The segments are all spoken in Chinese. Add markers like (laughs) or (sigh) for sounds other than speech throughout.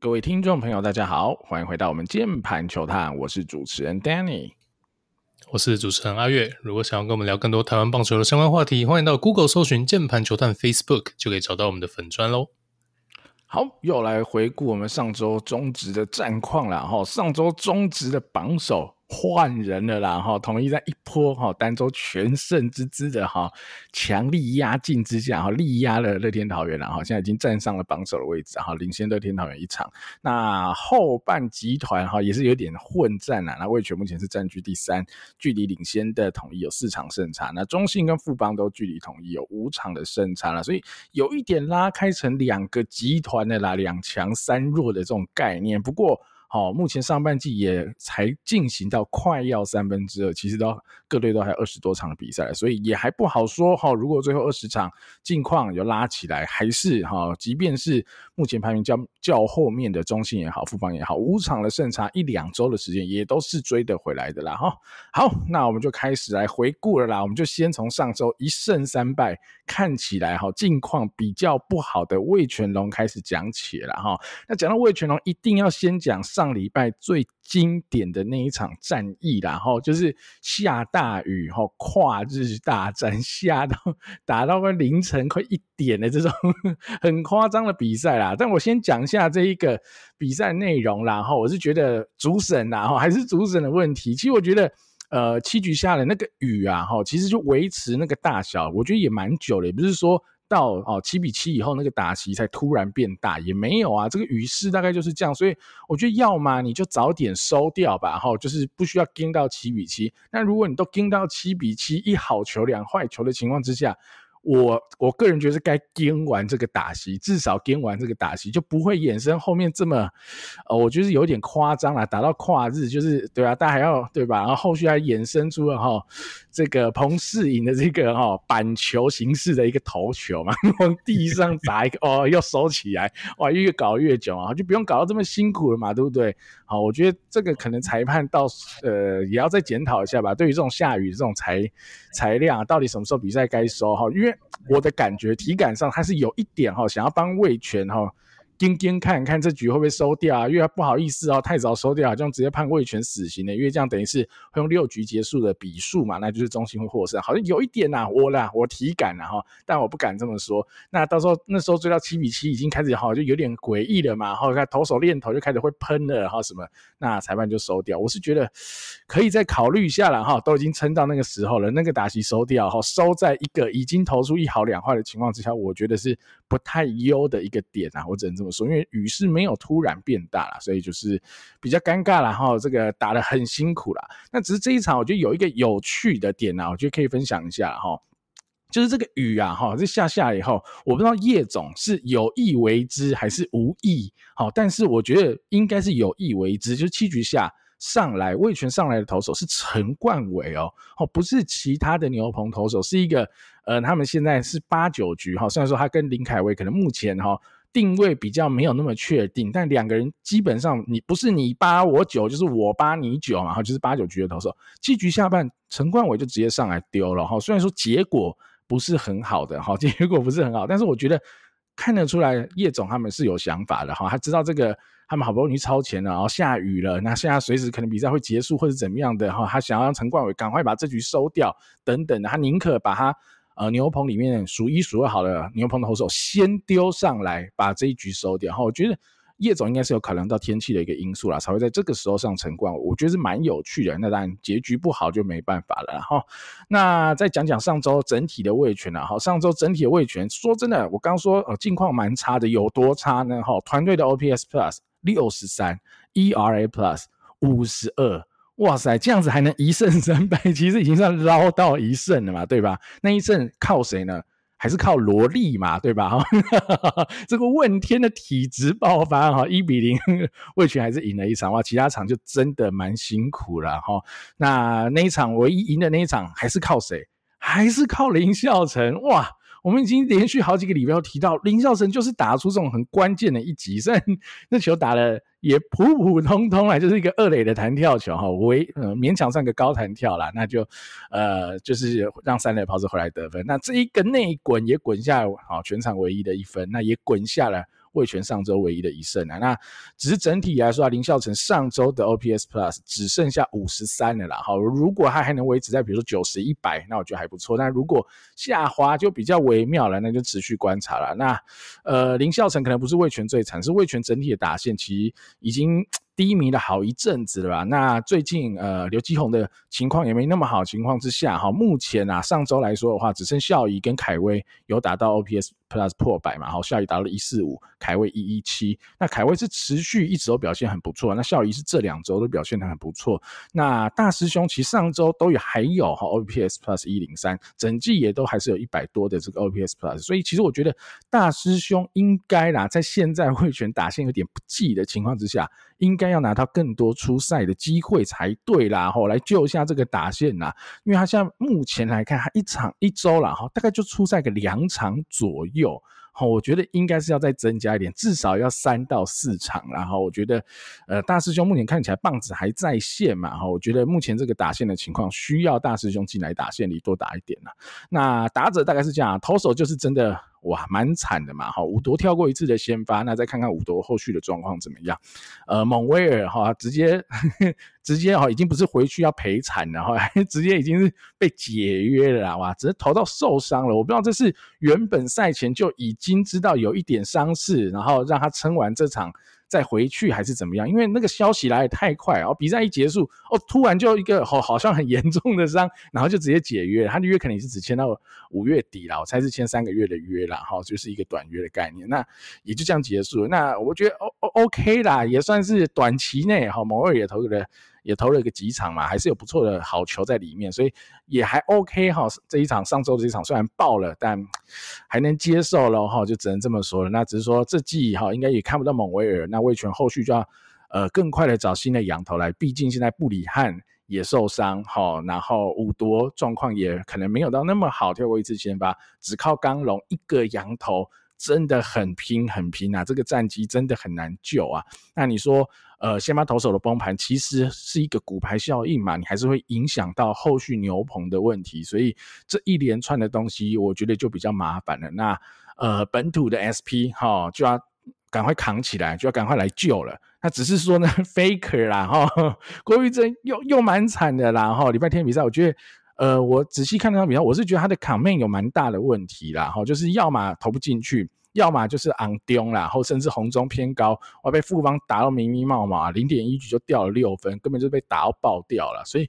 各位听众朋友，大家好，欢迎回到我们键盘球探，我是主持人 Danny，我是主持人阿月。如果想要跟我们聊更多台湾棒球的相关话题，欢迎到 Google 搜寻键盘球探 Facebook，就可以找到我们的粉砖喽。好，又来回顾我们上周中职的战况了哈。上周中职的榜首。换人了啦，哈！统一在一波哈单周全胜之姿的哈强力压境之下，哈力压了乐天桃园了，哈现在已经站上了榜首的位置，哈领先乐天桃园一场。那后半集团哈也是有点混战啦，那味全目前是占据第三，距离领先的统一有四场胜差。那中信跟富邦都距离统一有五场的胜差了，所以有一点拉开成两个集团的啦，两强三弱的这种概念。不过，好，目前上半季也才进行到快要三分之二，其实都各队都还有二十多场比赛，所以也还不好说。哈，如果最后二十场近况有拉起来，还是哈，即便是目前排名较较后面的中信也好，富邦也好，五场的胜差一两周的时间也都是追得回来的啦。哈，好，那我们就开始来回顾了啦。我们就先从上周一胜三败，看起来哈近况比较不好的魏全龙开始讲起了哈。那讲到魏全龙，一定要先讲。上礼拜最经典的那一场战役啦，吼，就是下大雨，吼，跨日大战，下到打到快凌晨快一点的这种很夸张的比赛啦。但我先讲一下这一个比赛内容啦，吼，我是觉得主审啦，吼，还是主审的问题。其实我觉得，呃，七局下的那个雨啊，哈，其实就维持那个大小，我觉得也蛮久了，也不是说。到哦七比七以后，那个打席才突然变大，也没有啊。这个雨势大概就是这样，所以我觉得要么你就早点收掉吧，哈，就是不需要盯到七比七。那如果你都盯到七比七，一好球两坏球的情况之下。我我个人觉得该跟完这个打席，至少跟完这个打席就不会衍生后面这么，呃，我觉得有点夸张了，打到跨日就是对啊，大家还要对吧？然后后续还衍生出了哈这个彭世颖的这个哈板球形式的一个投球嘛，(laughs) 往地上砸一个哦，又收起来，哇，越搞越久啊，就不用搞到这么辛苦了嘛，对不对？好，我觉得这个可能裁判到呃也要再检讨一下吧，对于这种下雨这种材材量，到底什么时候比赛该收哈，因为。我的感觉体感上，他是有一点哈，想要帮魏全哈。盯盯看看这局会不会收掉啊？因为不好意思哦，太早收掉，这样直接判味全死刑的。因为这样等于是会用六局结束的比数嘛，那就是中信会获胜。好像有一点呐、啊，我啦，我体感呐哈，但我不敢这么说。那到时候那时候追到七比七，已经开始哈，就有点诡异了嘛。后来投手练投就开始会喷了哈什么，那裁判就收掉。我是觉得可以再考虑一下了哈，都已经撑到那个时候了，那个打席收掉哈，收在一个已经投出一好两坏的情况之下，我觉得是不太优的一个点啊，我只能这么。说，因为雨是没有突然变大了，所以就是比较尴尬了哈。这个打得很辛苦了。那只是这一场，我觉得有一个有趣的点啊，我觉得可以分享一下哈。就是这个雨啊哈，这下下以后，我不知道叶总是有意为之还是无意。好，但是我觉得应该是有意为之。就是七局下上来味全上来的投手是陈冠伟哦，哦不是其他的牛棚投手，是一个呃，他们现在是八九局哈。虽然说他跟林凯威可能目前哈。定位比较没有那么确定，但两个人基本上你不是你八我九，就是我八你九嘛，哈，就是八九局的投手。七局下半，陈冠伟就直接上来丢了哈。虽然说结果不是很好的哈，(laughs) 结果不是很好，但是我觉得看得出来叶总他们是有想法的哈，他知道这个他们好不容易超前了，然后下雨了，那现在随时可能比赛会结束或者怎么样的哈，他想要让陈冠伟赶快把这局收掉等等，他宁可把他。呃，牛棚里面数一数二好的牛棚的投手先丢上来，把这一局收掉。哈，我觉得叶总应该是有考量到天气的一个因素啦，才会在这个时候上陈冠。我觉得是蛮有趣的。那当然结局不好就没办法了。哈，那再讲讲上周整体的味全啊。哈，上周整体的味全，说真的，我刚说呃近况蛮差的，有多差呢？哈，团队的 OPS Plus 六十三，ERA Plus 五十二。哇塞，这样子还能一胜三败，其实已经算捞到一胜了嘛，对吧？那一胜靠谁呢？还是靠萝莉嘛，对吧？(laughs) 哈这个问天的体质爆发哈，一比零，味全还是赢了一场哇，其他场就真的蛮辛苦了哈。那那一场唯一赢的那一场还是靠谁？还是靠林孝成哇。我们已经连续好几个礼拜都提到林孝成就是打出这种很关键的一击，虽然那球打的也普普通通啦，就是一个二垒的弹跳球哈，为呃勉强算个高弹跳啦，那就呃就是让三垒跑者回来得分。那这一个内滚也滚下好全场唯一的一分，那也滚下了味全上周唯一的一胜啊。那只是整体来说啊，林孝成上周的 OPS Plus 只剩下五十三了啦。好，如果他还能维持在比如说九十、一百，那我觉得还不错。那如果下滑就比较微妙了，那就持续观察了。那呃，林孝成可能不是味全最惨，是味全整体的打线其实已经。低迷了好一阵子了吧？那最近呃刘基鸿的情况也没那么好情况之下，哈，目前啊上周来说的话，只剩孝仪跟凯威有达到 OPS Plus 破百嘛，好，孝仪达到了一四五，凯威一一七。那凯威是持续一直都表现很不错，那孝仪是这两周都表现的很不错。那大师兄其实上周都有还有哈 OPS Plus 一零三，整季也都还是有一百多的这个 OPS Plus，所以其实我觉得大师兄应该啦，在现在会选打线有点不济的情况之下，应该要拿到更多出赛的机会才对啦，吼，来救一下这个打线啦。因为他现在目前来看，他一场一周啦，哈，大概就出赛个两场左右，好，我觉得应该是要再增加一点，至少要三到四场，然后我觉得，呃，大师兄目前看起来棒子还在线嘛，哈，我觉得目前这个打线的情况需要大师兄进来打线里多打一点啦。那打者大概是这样，投手就是真的。哇，蛮惨的嘛，哈，五夺跳过一次的先发，那再看看五夺后续的状况怎么样？呃，蒙威尔哈，直接呵呵 (laughs) 直接哈，已经不是回去要赔惨了哈，(laughs) 直接已经是被解约了，哇，只是投到受伤了，我不知道这是原本赛前就已经知道有一点伤势，然后让他撑完这场。再回去还是怎么样？因为那个消息来得太快然后，比赛一结束哦，突然就一个好好像很严重的伤，然后就直接解约，他的约肯定是只签到五月底啦，我猜是签三个月的约啦，哈，就是一个短约的概念，那也就这样结束了。那我觉得 O O OK 啦，也算是短期内哈，某二也投了。也投了一个几场嘛，还是有不错的好球在里面，所以也还 OK 哈。这一场上周的这一场虽然爆了，但还能接受了哈，就只能这么说了。那只是说这季哈，应该也看不到蒙维尔，那味全后续就要呃更快的找新的羊头来，毕竟现在布里汉也受伤哈，然后伍铎状况也可能没有到那么好，跳过一次先发，只靠刚龙一个羊头。真的很拼很拼啊！这个战绩真的很难救啊。那你说，呃，先发投手的崩盘其实是一个骨牌效应嘛？你还是会影响到后续牛棚的问题，所以这一连串的东西，我觉得就比较麻烦了。那呃，本土的 SP 哈、就要赶快扛起来，就要赶快来救了。那只是说呢，(laughs) Faker 啦哈，郭玉珍又又蛮惨的啦哈。礼拜天比赛，我觉得。呃，我仔细看那场比赛，我是觉得他的 command 有蛮大的问题啦，哈，就是要么投不进去，要么就是昂丢啦，然后甚至红中偏高，我被富邦打到迷迷茫茫，零点一局就掉了六分，根本就被打到爆掉了，所以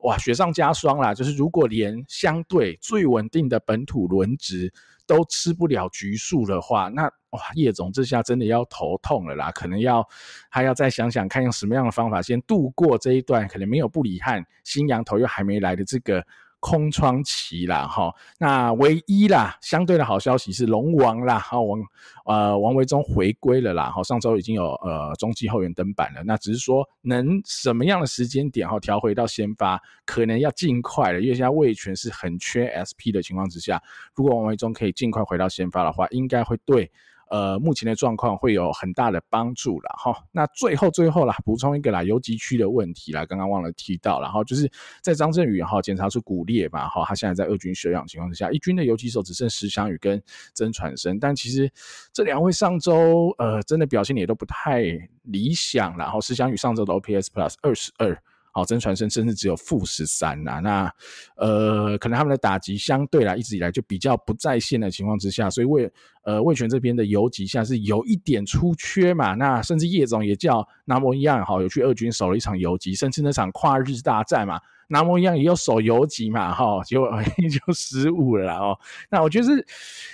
哇，雪上加霜啦，就是如果连相对最稳定的本土轮值都吃不了局数的话，那。哇，叶总这下真的要头痛了啦，可能要还要再想想看用什么样的方法先度过这一段可能没有布里汉新羊头又还没来的这个空窗期啦，哈。那唯一啦，相对的好消息是龙王啦，哈王呃王维忠回归了啦，哈上周已经有呃中继后援登板了，那只是说能什么样的时间点哈调回到先发，可能要尽快了，因为现在味全是很缺 SP 的情况之下，如果王维忠可以尽快回到先发的话，应该会对。呃，目前的状况会有很大的帮助了哈。那最后最后啦，补充一个啦，游击区的问题啦，刚刚忘了提到然后，就是在张振宇哈检查出骨裂嘛哈，他现在在二军休养情况之下，一军的游击手只剩石翔宇跟曾传生，但其实这两位上周呃真的表现也都不太理想，然后石翔宇上周的 OPS Plus 二十二。好，曾传生甚至只有负十三呐，那呃，可能他们的打击相对来一直以来就比较不在线的情况之下，所以魏呃魏权这边的游击现在是有一点出缺嘛，那甚至叶总也叫南摩一样，好有去二军守了一场游击，甚至那场跨日大战嘛。拿模一样也有守游击嘛，哈，结果 (laughs) 就失误了啦，哦，那我觉得是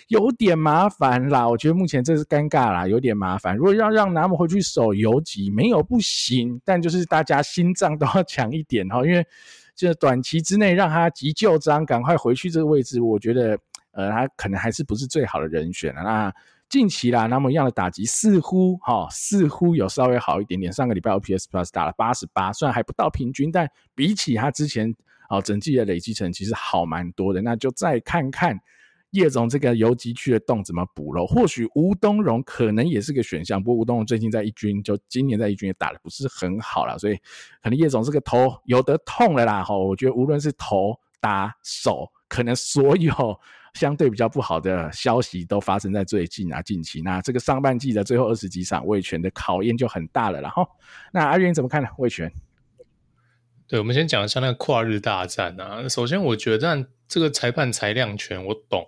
有点麻烦啦，我觉得目前这是尴尬啦，有点麻烦。如果要让拿模回去守游击，没有不行，但就是大家心脏都要强一点哈，因为这短期之内让他急就章，赶快回去这个位置，我觉得呃，他可能还是不是最好的人选了。那近期啦，那么样的打击似乎哈、哦，似乎有稍微好一点点。上个礼拜 OPS Plus 打了八十八，虽然还不到平均，但比起他之前哦整季的累积成，其实好蛮多的。那就再看看叶总这个游击区的洞怎么补喽。或许吴东荣可能也是个选项，不过吴东荣最近在一军，就今年在一军也打得不是很好了，所以可能叶总这个头有的痛了啦。哈，我觉得无论是头打手，可能所有。相对比较不好的消息都发生在最近啊，近期。那这个上半季的最后二十几场，味全的考验就很大了。然后，那阿元怎么看呢？味全？对，我们先讲一下那个跨日大战啊。首先，我觉得这个裁判裁量权我懂，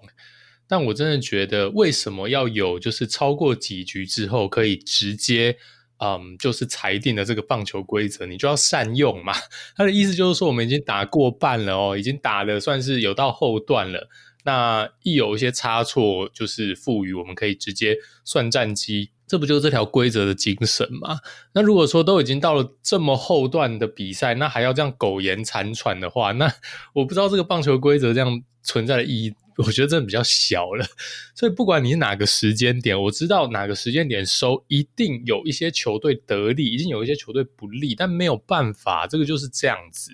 但我真的觉得为什么要有就是超过几局之后可以直接嗯，就是裁定的这个棒球规则，你就要善用嘛。他的意思就是说，我们已经打过半了哦，已经打的算是有到后段了。那一有一些差错，就是赋予我们可以直接算战绩。这不就是这条规则的精神吗？那如果说都已经到了这么后段的比赛，那还要这样苟延残喘的话，那 (laughs) 我不知道这个棒球规则这样存在的意义，我觉得真的比较小了。所以不管你是哪个时间点，我知道哪个时间点收，一定有一些球队得利，一定有一些球队不利，但没有办法，这个就是这样子。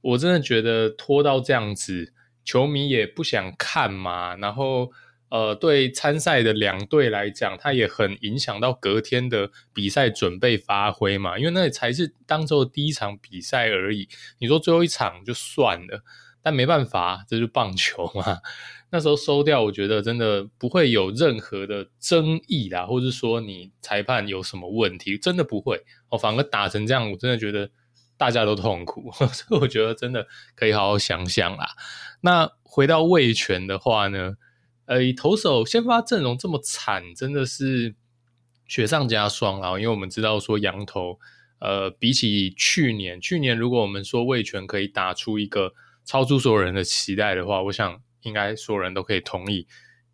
我真的觉得拖到这样子，球迷也不想看嘛，然后。呃，对参赛的两队来讲，它也很影响到隔天的比赛准备发挥嘛，因为那才是当周的第一场比赛而已。你说最后一场就算了，但没办法，这是棒球嘛。(laughs) 那时候收掉，我觉得真的不会有任何的争议啦，或者说你裁判有什么问题，真的不会。哦，反而打成这样，我真的觉得大家都痛苦，(laughs) 所以我觉得真的可以好好想想啦。那回到味全的话呢？呃，投手先发阵容这么惨，真的是雪上加霜啊！因为我们知道说羊头，呃，比起去年，去年如果我们说味全可以打出一个超出所有人的期待的话，我想应该所有人都可以同意，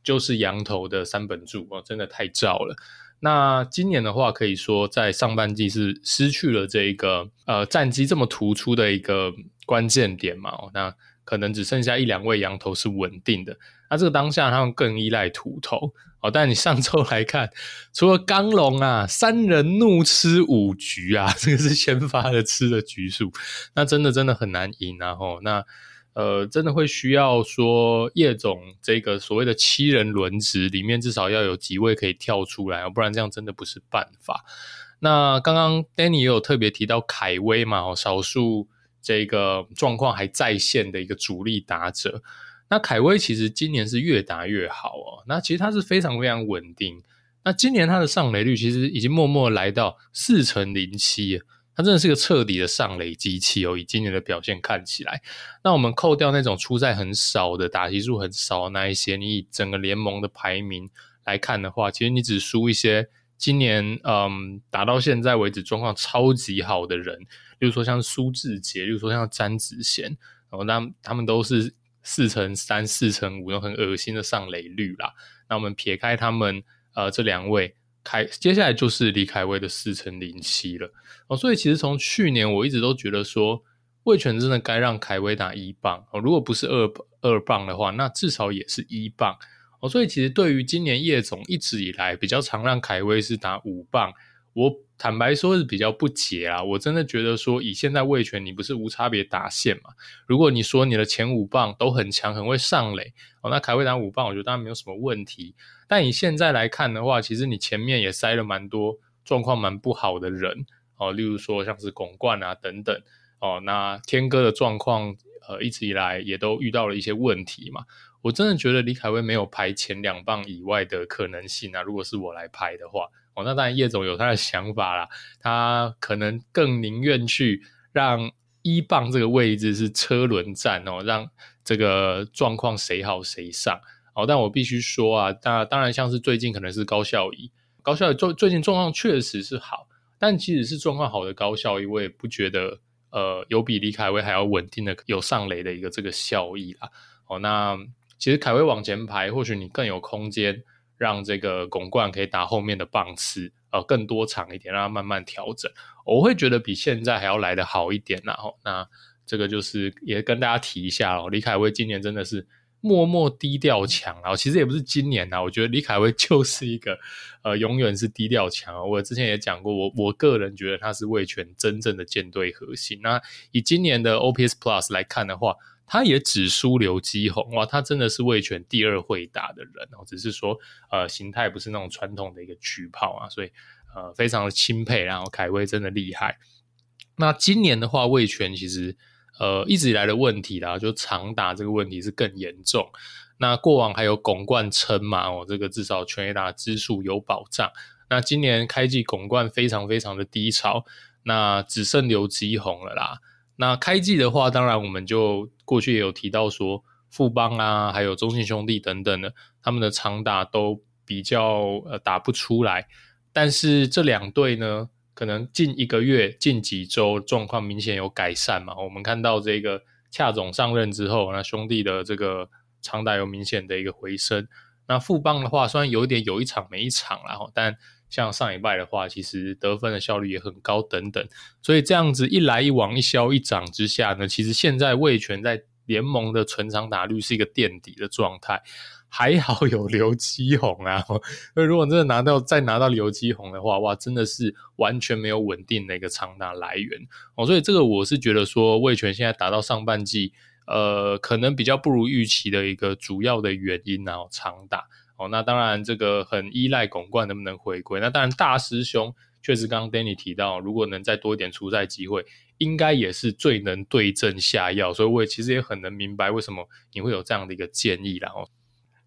就是羊头的三本柱哦，真的太照了。那今年的话，可以说在上半季是失去了这一个呃战绩这么突出的一个关键点嘛，哦，那可能只剩下一两位羊头是稳定的。那这个当下，他们更依赖土头哦。但你上周来看，除了刚龙啊，三人怒吃五局啊，这个是先发的吃的局数，那真的真的很难赢啊。吼，那呃，真的会需要说叶总这个所谓的七人轮值里面，至少要有几位可以跳出来，不然这样真的不是办法。那刚刚 Danny 也有特别提到凯威嘛，哦，少数这个状况还在线的一个主力打者。那凯威其实今年是越打越好哦，那其实他是非常非常稳定。那今年他的上垒率其实已经默默来到四成零七，他真的是个彻底的上垒机器哦。以今年的表现看起来，那我们扣掉那种出赛很少的、打击数很少的那一些，你以整个联盟的排名来看的话，其实你只输一些今年嗯打到现在为止状况超级好的人，例如说像苏智杰，例如说像詹子贤，然后那他们都是。四成三、四成五，有很恶心的上垒率啦。那我们撇开他们，呃，这两位凯，接下来就是李凯威的四成零七了。哦，所以其实从去年我一直都觉得说，魏全真的该让凯威打一棒哦。如果不是二二棒的话，那至少也是一棒哦。所以其实对于今年叶总一直以来比较常让凯威是打五棒，我。坦白说是比较不解啊，我真的觉得说以现在魏权，你不是无差别打线嘛？如果你说你的前五棒都很强，很会上垒哦，那凯威打五棒，我觉得当然没有什么问题。但以现在来看的话，其实你前面也塞了蛮多状况蛮不好的人哦，例如说像是巩冠啊等等哦，那天哥的状况呃一直以来也都遇到了一些问题嘛。我真的觉得李凯威没有排前两棒以外的可能性啊，如果是我来排的话。哦，那当然叶总有他的想法啦，他可能更宁愿去让一棒这个位置是车轮战哦，让这个状况谁好谁上哦。但我必须说啊，那当然像是最近可能是高效仪，高孝仪最最近状况确实是好，但即使是状况好的高效仪，我也不觉得呃有比李凯威还要稳定的有上垒的一个这个效益啦。哦，那其实凯威往前排，或许你更有空间。让这个拱冠可以打后面的棒次，呃，更多场一点，让它慢慢调整。我会觉得比现在还要来得好一点。然后，那这个就是也跟大家提一下哦。李凯威今年真的是默默低调强，啊其实也不是今年呐，我觉得李凯威就是一个呃，永远是低调强。我之前也讲过，我我个人觉得他是味全真正的舰队核心。那以今年的 OPS Plus 来看的话，他也只输刘基宏哇，他真的是味全第二会打的人哦，只是说呃形态不是那种传统的一个巨炮啊，所以呃非常的钦佩，然后凯威真的厉害。那今年的话，味全其实呃一直以来的问题啦，就长打这个问题是更严重。那过往还有拱冠撑嘛，哦，这个至少全垒打支数有保障。那今年开季拱冠非常非常的低潮，那只剩刘基宏了啦。那开季的话，当然我们就过去也有提到说，富邦啊，还有中信兄弟等等的，他们的长打都比较呃打不出来。但是这两队呢，可能近一个月、近几周状况明显有改善嘛。我们看到这个恰总上任之后，那兄弟的这个长打有明显的一个回升。那富邦的话，虽然有一点有一场没一场啦，但像上礼拜的话，其实得分的效率也很高，等等，所以这样子一来一往、一消一长之下呢，其实现在味全在联盟的存长打率是一个垫底的状态，还好有刘基宏啊，所 (laughs) 以如果真的拿到再拿到刘基宏的话，哇，真的是完全没有稳定的一个长打来源哦，所以这个我是觉得说味全现在打到上半季，呃，可能比较不如预期的一个主要的原因啊，长打。哦，那当然，这个很依赖巩冠能不能回归。那当然，大师兄确实刚刚 Danny 提到，如果能再多一点出赛机会，应该也是最能对症下药。所以我也其实也很能明白为什么你会有这样的一个建议啦。哦，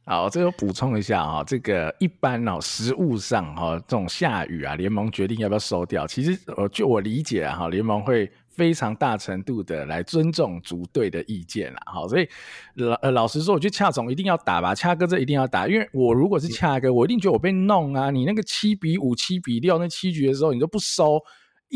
好，这个补充一下啊，这个一般哦，实物上哈，这种下雨啊，联盟决定要不要收掉，其实呃，就我理解啊，哈，联盟会。非常大程度的来尊重主队的意见啦，好，所以老呃老实说，我觉得恰总一定要打吧，恰哥这一定要打，因为我如果是恰哥，我一定觉得我被弄啊，你那个七比五、七比六那七局的时候，你都不收。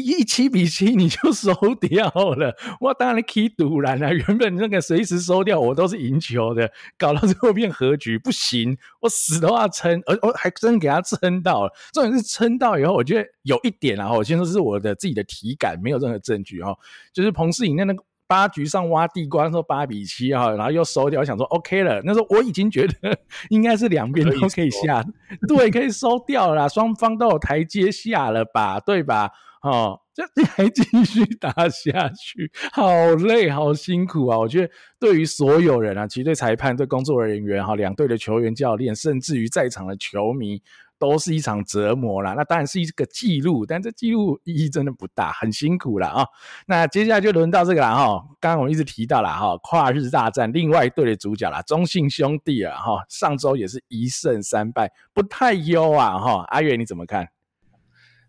一七比七你就收掉了，我当然可以赌烂了。原本那个随时收掉我都是赢球的，搞到最后变和局不行，我死都要撑，而我还真给他撑到了。重点是撑到以后，我觉得有一点啊，我先说是我的自己的体感，没有任何证据哦。就是彭世颖那那个八局上挖地瓜说八比七哈，然后又收掉，我想说 OK 了。那时候我已经觉得应该是两边都可以下，对，可以收掉了，双方都有台阶下了吧，对吧？哦，这 (laughs) 还继续打下去，好累，好辛苦啊！我觉得对于所有人啊，其实对裁判、对工作人员、哈两队的球员、教练，甚至于在场的球迷，都是一场折磨啦。那当然是一个记录，但这记录意义真的不大，很辛苦了啊。那接下来就轮到这个了哈。刚刚我们一直提到了哈，跨日大战，另外一队的主角啦，中信兄弟啊哈，上周也是一胜三败，不太优啊哈。阿月你怎么看？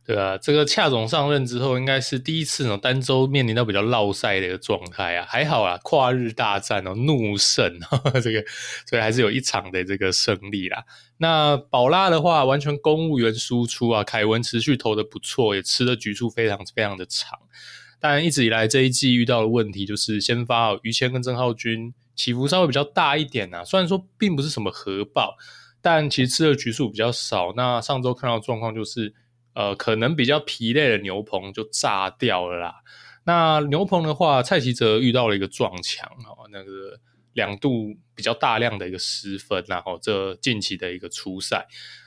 对啊，这个恰总上任之后，应该是第一次呢，单周面临到比较落赛的一个状态啊，还好啊，跨日大战哦，怒胜，呵 (laughs) 呵这个所以还是有一场的这个胜利啦。那宝拉的话，完全公务员输出啊，凯文持续投的不错，也吃的局数非常非常的长。但一直以来这一季遇到的问题就是先发哦，于谦跟郑浩均起伏稍微比较大一点、啊，虽然说并不是什么核爆，但其实吃的局数比较少。那上周看到状况就是。呃，可能比较疲累的牛棚就炸掉了啦。那牛棚的话，蔡奇哲遇到了一个撞墙哦，那个两度比较大量的一个失分，然后这近期的一个初赛。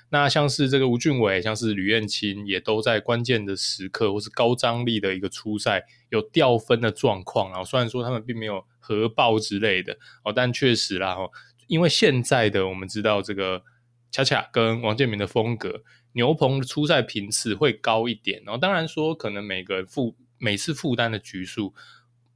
那像是这个吴俊伟，像是吕彦青，也都在关键的时刻或是高张力的一个初赛有掉分的状况啊。虽然说他们并没有核爆之类的哦，但确实啦，因为现在的我们知道这个恰恰跟王建民的风格。牛棚的出赛频次会高一点，然后当然说可能每个人负每次负担的局数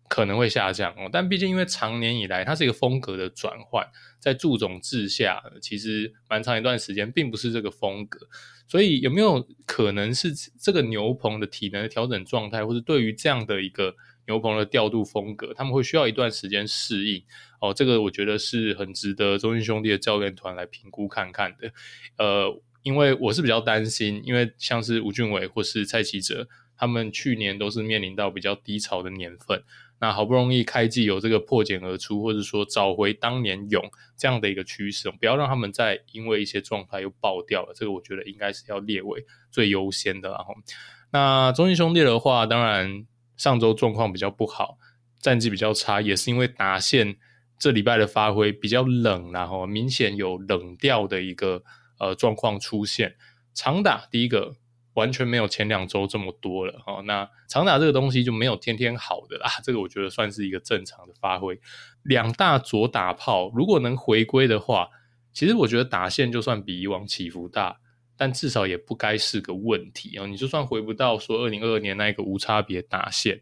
可能会下降哦，但毕竟因为长年以来它是一个风格的转换，在祝总治下，其实蛮长一段时间并不是这个风格，所以有没有可能是这个牛棚的体能的调整状态，或者对于这样的一个牛棚的调度风格，他们会需要一段时间适应哦，这个我觉得是很值得中信兄弟的教练团来评估看看的，呃。因为我是比较担心，因为像是吴俊伟或是蔡齐哲，他们去年都是面临到比较低潮的年份，那好不容易开季有这个破茧而出，或者说找回当年勇这样的一个趋势，不要让他们再因为一些状态又爆掉了，这个我觉得应该是要列为最优先的。然后，那中信兄弟的话，当然上周状况比较不好，战绩比较差，也是因为打线这礼拜的发挥比较冷，然后明显有冷掉的一个。呃，状况出现长打，第一个完全没有前两周这么多了哈、哦。那长打这个东西就没有天天好的啦，(laughs) 这个我觉得算是一个正常的发挥。两大左打炮如果能回归的话，其实我觉得打线就算比以往起伏大，但至少也不该是个问题哦。你就算回不到说二零二二年那一个无差别打线，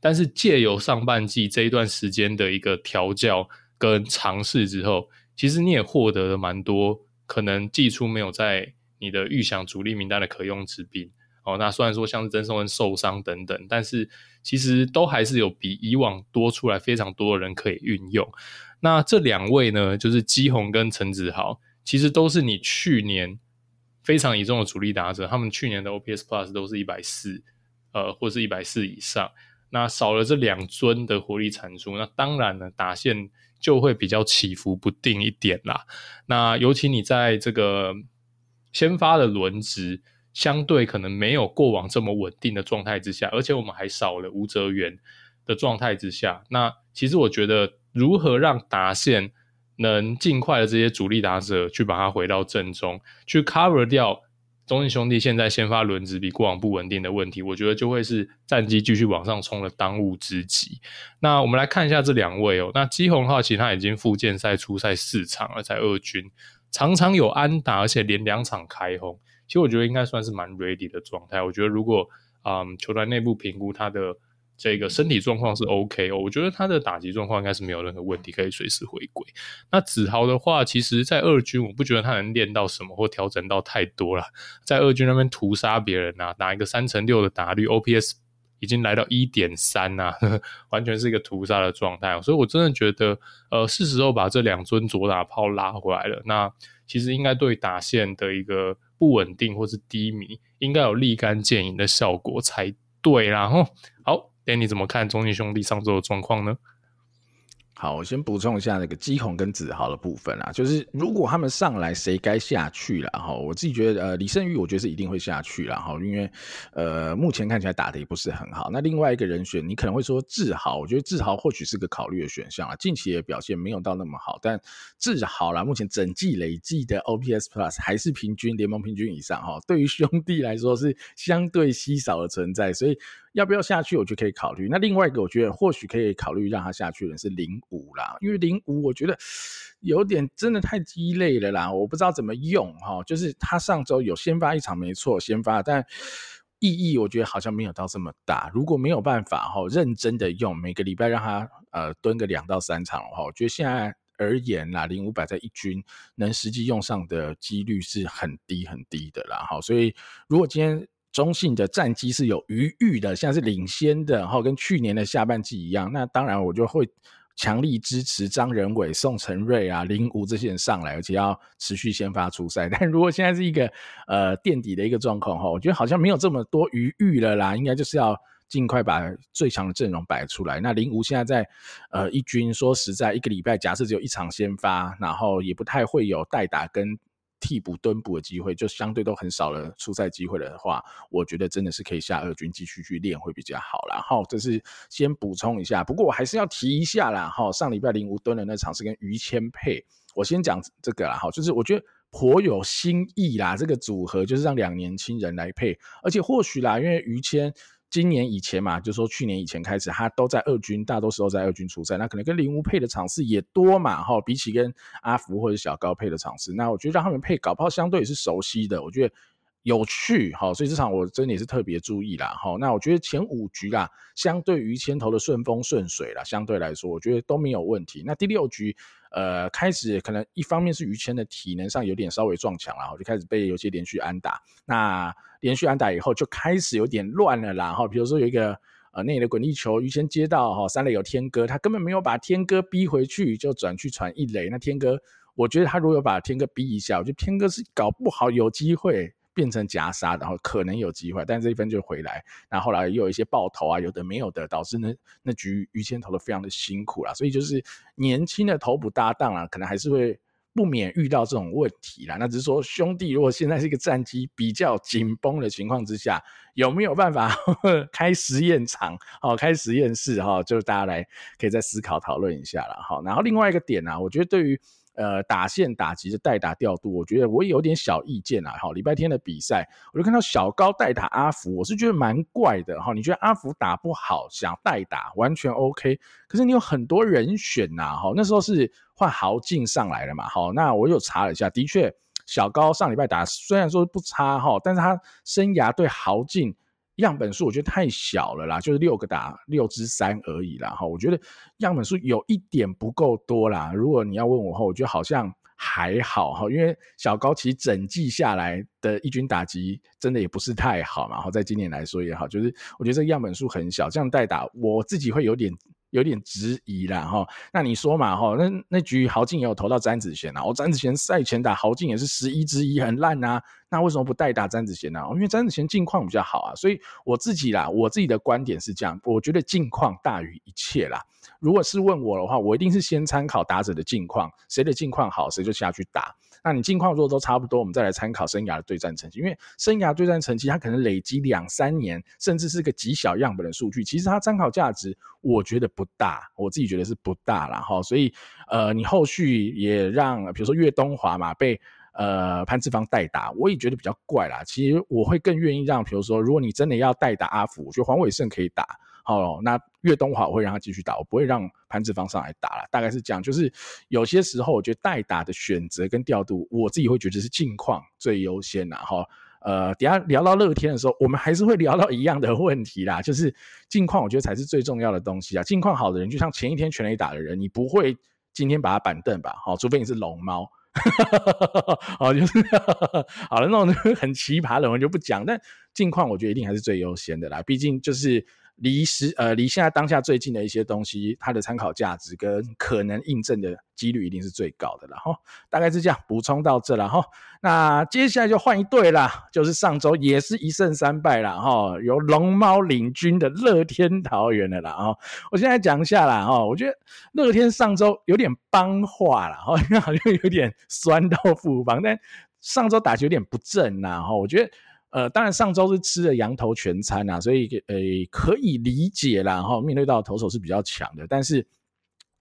但是借由上半季这一段时间的一个调教跟尝试之后。其实你也获得了蛮多可能季初没有在你的预想主力名单的可用之兵。哦，那虽然说像是曾颂恩受伤等等，但是其实都还是有比以往多出来非常多的人可以运用。那这两位呢，就是基宏跟陈子豪，其实都是你去年非常倚重的主力打者，他们去年的 OPS Plus 都是一百四，呃，或是一百四以上。那少了这两尊的火力产出，那当然呢，打线就会比较起伏不定一点啦。那尤其你在这个先发的轮值。相对可能没有过往这么稳定的状态之下，而且我们还少了吴哲源的状态之下，那其实我觉得如何让达线能尽快的这些主力打者去把它回到正中，去 cover 掉中信兄弟现在先发轮值比过往不稳定的问题，我觉得就会是战绩继续往上冲的当务之急。那我们来看一下这两位哦，那基宏的话，其实他已经复健赛初赛四场了，在二军常常有安打，而且连两场开轰。其实我觉得应该算是蛮 ready 的状态。我觉得如果嗯球团内部评估他的这个身体状况是 OK 哦，我觉得他的打击状况应该是没有任何问题，可以随时回归。那子豪的话，其实在二军我不觉得他能练到什么或调整到太多了，在二军那边屠杀别人啊，打一个三成六的打率，OPS 已经来到一点三啊，(laughs) 完全是一个屠杀的状态。所以我真的觉得，呃，是时候把这两尊左打炮拉回来了。那其实应该对打线的一个。不稳定或是低迷，应该有立竿见影的效果才对啦。吼，好哎，你怎么看中信兄弟上周的状况呢？好，我先补充一下那个基宏跟子豪的部分啊，就是如果他们上来，谁该下去了哈？我自己觉得，呃，李胜玉我觉得是一定会下去了哈，因为呃，目前看起来打得也不是很好。那另外一个人选，你可能会说志豪，我觉得志豪或许是个考虑的选项啊。近期的表现没有到那么好，但志豪啦，目前整季累计的 OPS Plus 还是平均联盟平均以上哈，对于兄弟来说是相对稀少的存在，所以。要不要下去，我就可以考虑。那另外一个，我觉得或许可以考虑让他下去的是零五啦，因为零五我觉得有点真的太鸡肋了啦，我不知道怎么用哈。就是他上周有先发一场没错，先发，但意义我觉得好像没有到这么大。如果没有办法哈，认真的用每个礼拜让他呃蹲个两到三场的话，我觉得现在而言啦，零五百在一军能实际用上的几率是很低很低的啦。哈，所以如果今天。中信的战绩是有余裕的，现在是领先的，然后跟去年的下半季一样。那当然，我就会强力支持张仁伟、宋晟睿啊、林吴这些人上来，而且要持续先发出赛。(laughs) 但如果现在是一个呃垫底的一个状况哈，我觉得好像没有这么多余裕了啦，应该就是要尽快把最强的阵容摆出来。那林吴现在在呃一军，说实在，一个礼拜假设只有一场先发，然后也不太会有代打跟。替补蹲补的机会就相对都很少了，出赛机会的话，我觉得真的是可以下二军继续去练会比较好啦。好，这是先补充一下。不过我还是要提一下啦。哈，上礼拜林吴蹲的那场是跟于谦配，我先讲这个啦。哈，就是我觉得颇有新意啦。这个组合就是让两年轻人来配，而且或许啦，因为于谦。今年以前嘛，就说去年以前开始，他都在二军，大多时候在二军出赛，那可能跟林吴配的场次也多嘛，哈，比起跟阿福或者小高配的场次，那我觉得让他们配搞不好相对也是熟悉的，我觉得有趣，哈，所以这场我真的也是特别注意啦，哈，那我觉得前五局啦，相对于前头的顺风顺水啦，相对来说，我觉得都没有问题。那第六局。呃，开始可能一方面是于谦的体能上有点稍微撞墙了，然后就开始被有些连续安打。那连续安打以后就开始有点乱了啦。哈，比如说有一个呃内野的滚地球，于谦接到哈三垒有天哥，他根本没有把天哥逼回去，就转去传一垒。那天哥，我觉得他如果有把天哥逼一下，我觉得天哥是搞不好有机会。变成夹杀，然后可能有机会，但这一分就回来。然后后来又有一些爆头啊，有的没有的，导致那那局于谦投的非常的辛苦啦。所以就是年轻的投捕搭档啊，可能还是会不免遇到这种问题啦。那只是说兄弟，如果现在是一个战机比较紧绷的情况之下，有没有办法呵 (laughs) 呵开实验场？哦，开实验室哈，就是大家来可以再思考讨论一下了哈。然后另外一个点啊，我觉得对于。呃，打线打击的代打调度，我觉得我也有点小意见啊。哈，礼拜天的比赛，我就看到小高代打阿福，我是觉得蛮怪的哈。你觉得阿福打不好，想代打完全 OK，可是你有很多人选呐，哈。那时候是换豪进上来了嘛，好，那我又查了一下，的确小高上礼拜打虽然说不差哈，但是他生涯对豪进样本数我觉得太小了啦，就是六个打六之三而已啦哈。我觉得样本数有一点不够多啦。如果你要问我的话，我觉得好像还好哈，因为小高其实整季下来的一军打击真的也不是太好嘛。好，在今年来说也好，就是我觉得这个样本数很小，这样代打我自己会有点。有点质疑啦哈，那你说嘛哈，那那局豪进也有投到詹子贤啊，我詹子贤赛前打豪进也是十一之一，很烂啊，那为什么不代打詹子贤呢？因为詹子贤近况比较好啊，所以我自己啦，我自己的观点是这样，我觉得近况大于一切啦。如果是问我的话，我一定是先参考打者的近况，谁的近况好，谁就下去打。那你近况如果都差不多，我们再来参考生涯的对战成绩，因为生涯对战成绩它可能累积两三年，甚至是个极小样本的数据，其实它参考价值我觉得不大，我自己觉得是不大啦哈。所以呃，你后续也让比如说岳东华嘛被呃潘志芳代打，我也觉得比较怪啦。其实我会更愿意让，比如说如果你真的要代打阿福，我觉得黄伟胜可以打。好，那岳东华我会让他继续打，我不会让潘志芳上来打了。大概是这样，就是有些时候我觉得代打的选择跟调度，我自己会觉得是近况最优先啦。哈，呃，等下聊到乐天的时候，我们还是会聊到一样的问题啦，就是近况我觉得才是最重要的东西啊。近况好的人，就像前一天全垒打的人，你不会今天把他板凳吧？好，除非你是龙猫。好，就是好了，那种 (laughs) 很奇葩的我就不讲。但近况我觉得一定还是最优先的啦，毕竟就是。离时呃离现在当下最近的一些东西，它的参考价值跟可能印证的几率一定是最高的了哈。大概是这样，补充到这了哈。那接下来就换一队啦，就是上周也是一胜三败了哈，由龙猫领军的乐天桃园的啦哈。我现在讲一下啦哈，我觉得乐天上周有点帮化了哈，因为好像有点酸到富邦，但上周打球有点不正呐哈，我觉得。呃，当然上周是吃了羊头全餐啊，所以呃可以理解啦哈。面对到投手是比较强的，但是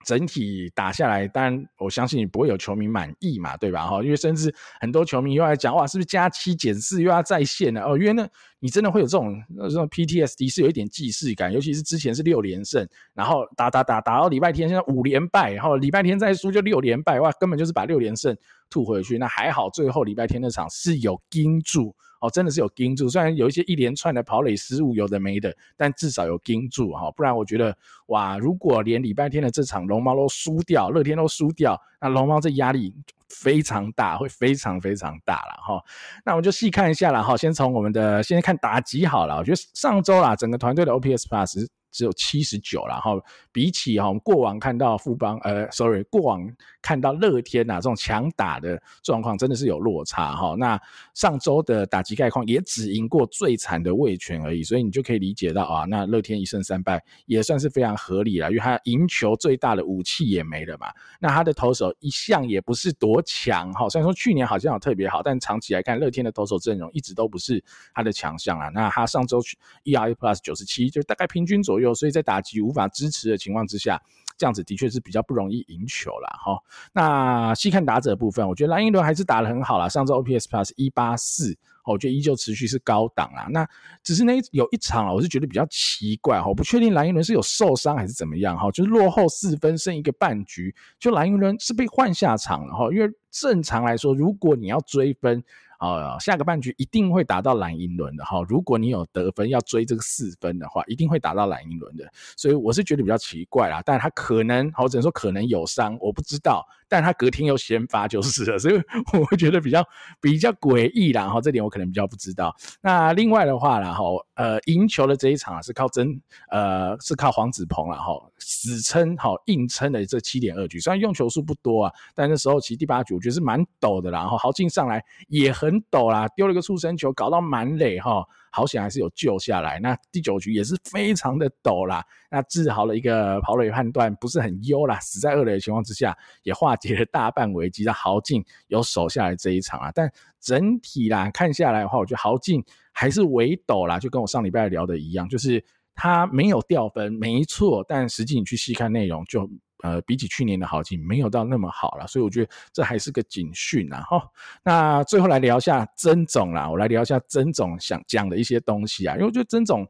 整体打下来，当然我相信你不会有球迷满意嘛，对吧哈？因为甚至很多球迷又来讲哇，是不是加七减四又要再现了哦？因为呢，你真的会有这种这种 PTSD 是有一点既视感，尤其是之前是六连胜，然后打打打打到礼拜天现在五连败，然后礼拜天再输就六连败，哇，根本就是把六连胜吐回去。那还好，最后礼拜天那场是有盯住。哦，真的是有盯住，虽然有一些一连串的跑垒失误，有的没的，但至少有盯住哈，不然我觉得哇，如果连礼拜天的这场龙猫都输掉，乐天都输掉，那龙猫这压力非常大，会非常非常大了哈。那我们就细看一下了哈，先从我们的先看打击好了，我觉得上周啦，整个团队的 OPS Plus。只有七十九了，然后比起哈，我们过往看到富邦，呃，sorry，过往看到乐天呐、啊、这种强打的状况，真的是有落差哈。那上周的打击概况也只赢过最惨的味全而已，所以你就可以理解到啊，那乐天一胜三败也算是非常合理了，因为他赢球最大的武器也没了嘛。那他的投手一向也不是多强哈，虽然说去年好像有特别好，但长期来看，乐天的投手阵容一直都不是他的强项啊。那他上周 ERA Plus 九十七，就大概平均左右。所以在打击无法支持的情况之下，这样子的确是比较不容易赢球啦。哈。那细看打者部分，我觉得蓝寅伦还是打得很好啦。上周 OPS Plus 一八四，我觉得依旧持续是高档啦。那只是那有一场啊，我是觉得比较奇怪哈，我不确定蓝寅伦是有受伤还是怎么样哈，就是落后四分剩一个半局，就蓝寅伦是被换下场了哈。因为正常来说，如果你要追分。哦，下个半局一定会打到蓝银轮的哈。如果你有得分要追这个四分的话，一定会打到蓝银轮的。所以我是觉得比较奇怪啦，但他可能，我只能说可能有伤，我不知道。但他隔天又先发就是了，(laughs) 所以我会觉得比较比较诡异啦。哈，这点我可能比较不知道。那另外的话啦，哈，呃，赢球的这一场是靠真，呃，是靠黄子鹏啦，哈，死撑好硬撑的这七点二局，虽然用球数不多啊，但那时候其实第八局我觉得是蛮抖的啦。然后豪进上来也很抖啦，丢了个触身球，搞到满垒哈。好险还是有救下来，那第九局也是非常的抖啦，那志豪的一个跑垒判断不是很优啦，死在二垒的情况之下，也化解了大半危机，让豪进有守下来这一场啊。但整体啦看下来的话，我觉得豪进还是微抖啦，就跟我上礼拜聊的一样，就是他没有掉分，没错，但实际你去细看内容就。呃，比起去年的行情没有到那么好了，所以我觉得这还是个警讯啊哈。那最后来聊一下曾总啦，我来聊一下曾总想讲的一些东西啊，因为我觉得曾总，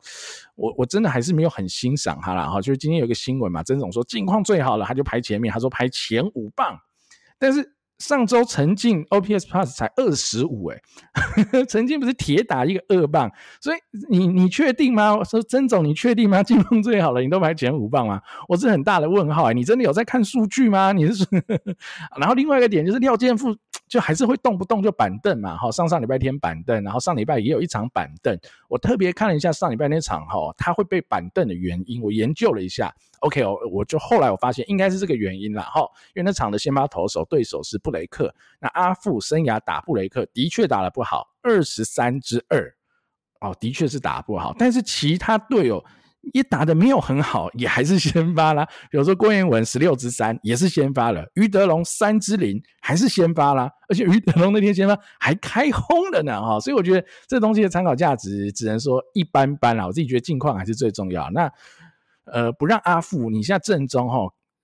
我我真的还是没有很欣赏他啦哈。就是今天有个新闻嘛，曾总说近况最好了，他就排前面，他说排前五棒，但是上周陈静 OPS Plus 才二十五，哎，陈静不是铁打一个二棒，所以你你确定吗？我说曾总，你确定吗？进攻最好了你都买减五棒吗？我是很大的问号哎，你真的有在看数据吗？你是，(laughs) 然后另外一个点就是廖建富就还是会动不动就板凳嘛，哈，上上礼拜天板凳，然后上礼拜也有一场板凳，我特别看了一下上礼拜那场哈，他会被板凳的原因，我研究了一下。OK 哦，我就后来我发现应该是这个原因啦，哈，因为那场的先发投手对手是布雷克，那阿富生涯打布雷克的确打得不好，二十三之二，哦，的确是打不好，但是其他队友也打得没有很好，也还是先发啦，比如说郭彦文十六之三也是先发了，于德龙三之零还是先发啦，而且于德龙那天先发还开轰了呢，哈，所以我觉得这东西的参考价值只能说一般般啦，我自己觉得近况还是最重要，那。呃，不让阿富，你现在正中哈，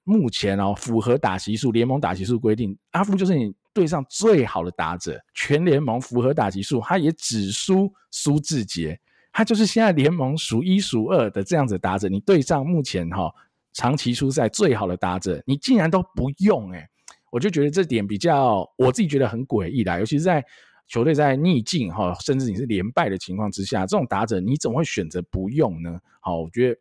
目前哦符合打击数联盟打击数规定，阿富就是你队上最好的打者，全联盟符合打击数，他也只输苏志杰，他就是现在联盟数一数二的这样子打者，你对上目前哈长期出赛最好的打者，你竟然都不用诶、欸、我就觉得这点比较我自己觉得很诡异啦，尤其是在球队在逆境哈，甚至你是连败的情况之下，这种打者你怎么会选择不用呢？好，我觉得。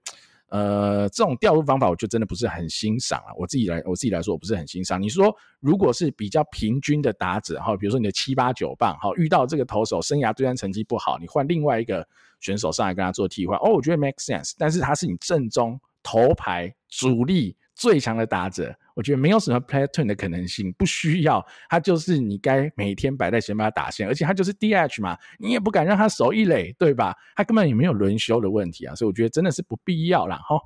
呃，这种调度方法，我就真的不是很欣赏啊。我自己来，我自己来说，我不是很欣赏。你说，如果是比较平均的打者哈，比如说你的七八九棒哈，遇到这个投手生涯对战成绩不好，你换另外一个选手上来跟他做替换，哦，我觉得 make sense。但是他是你正宗头牌主力最强的打者。我觉得没有什么 platoon 的可能性，不需要，他就是你该每天摆在先发打线，而且他就是 DH 嘛，你也不敢让他守一垒，对吧？他根本也没有轮休的问题啊，所以我觉得真的是不必要啦。哈。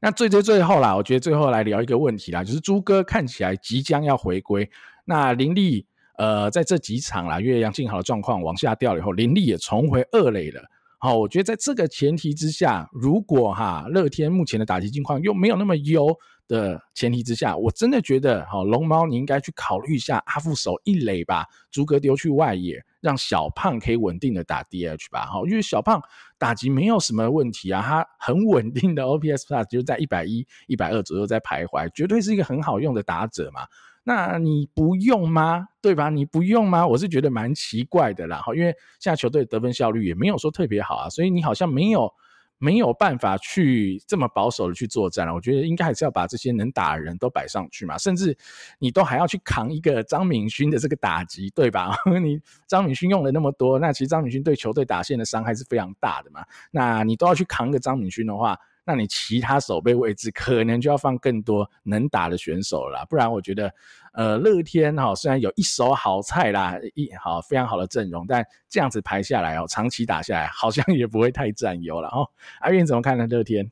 那最最最后啦，我觉得最后来聊一个问题啦，就是朱哥看起来即将要回归，那林立呃在这几场啦，因为杨敬豪的状况往下掉以后，林立也重回二垒了。好，我觉得在这个前提之下，如果哈乐天目前的打击境况又没有那么优。的前提之下，我真的觉得，好龙猫，你应该去考虑一下阿富守一垒吧，逐格丢去外野，让小胖可以稳定的打 DH 吧，好，因为小胖打击没有什么问题啊，他很稳定的 OPS Plus 就在一百一、一百二左右在徘徊，绝对是一个很好用的打者嘛。那你不用吗？对吧？你不用吗？我是觉得蛮奇怪的啦，好，因为现在球队得分效率也没有说特别好啊，所以你好像没有。没有办法去这么保守的去作战了，我觉得应该还是要把这些能打的人都摆上去嘛，甚至你都还要去扛一个张敏勋的这个打击，对吧？(laughs) 你张敏勋用了那么多，那其实张敏勋对球队打线的伤害是非常大的嘛，那你都要去扛个张敏勋的话。那你其他守备位置可能就要放更多能打的选手了，不然我觉得，呃，乐天哈虽然有一手好菜啦，一好非常好的阵容，但这样子排下来哦，长期打下来好像也不会太占优了哦。阿运怎么看呢？乐天？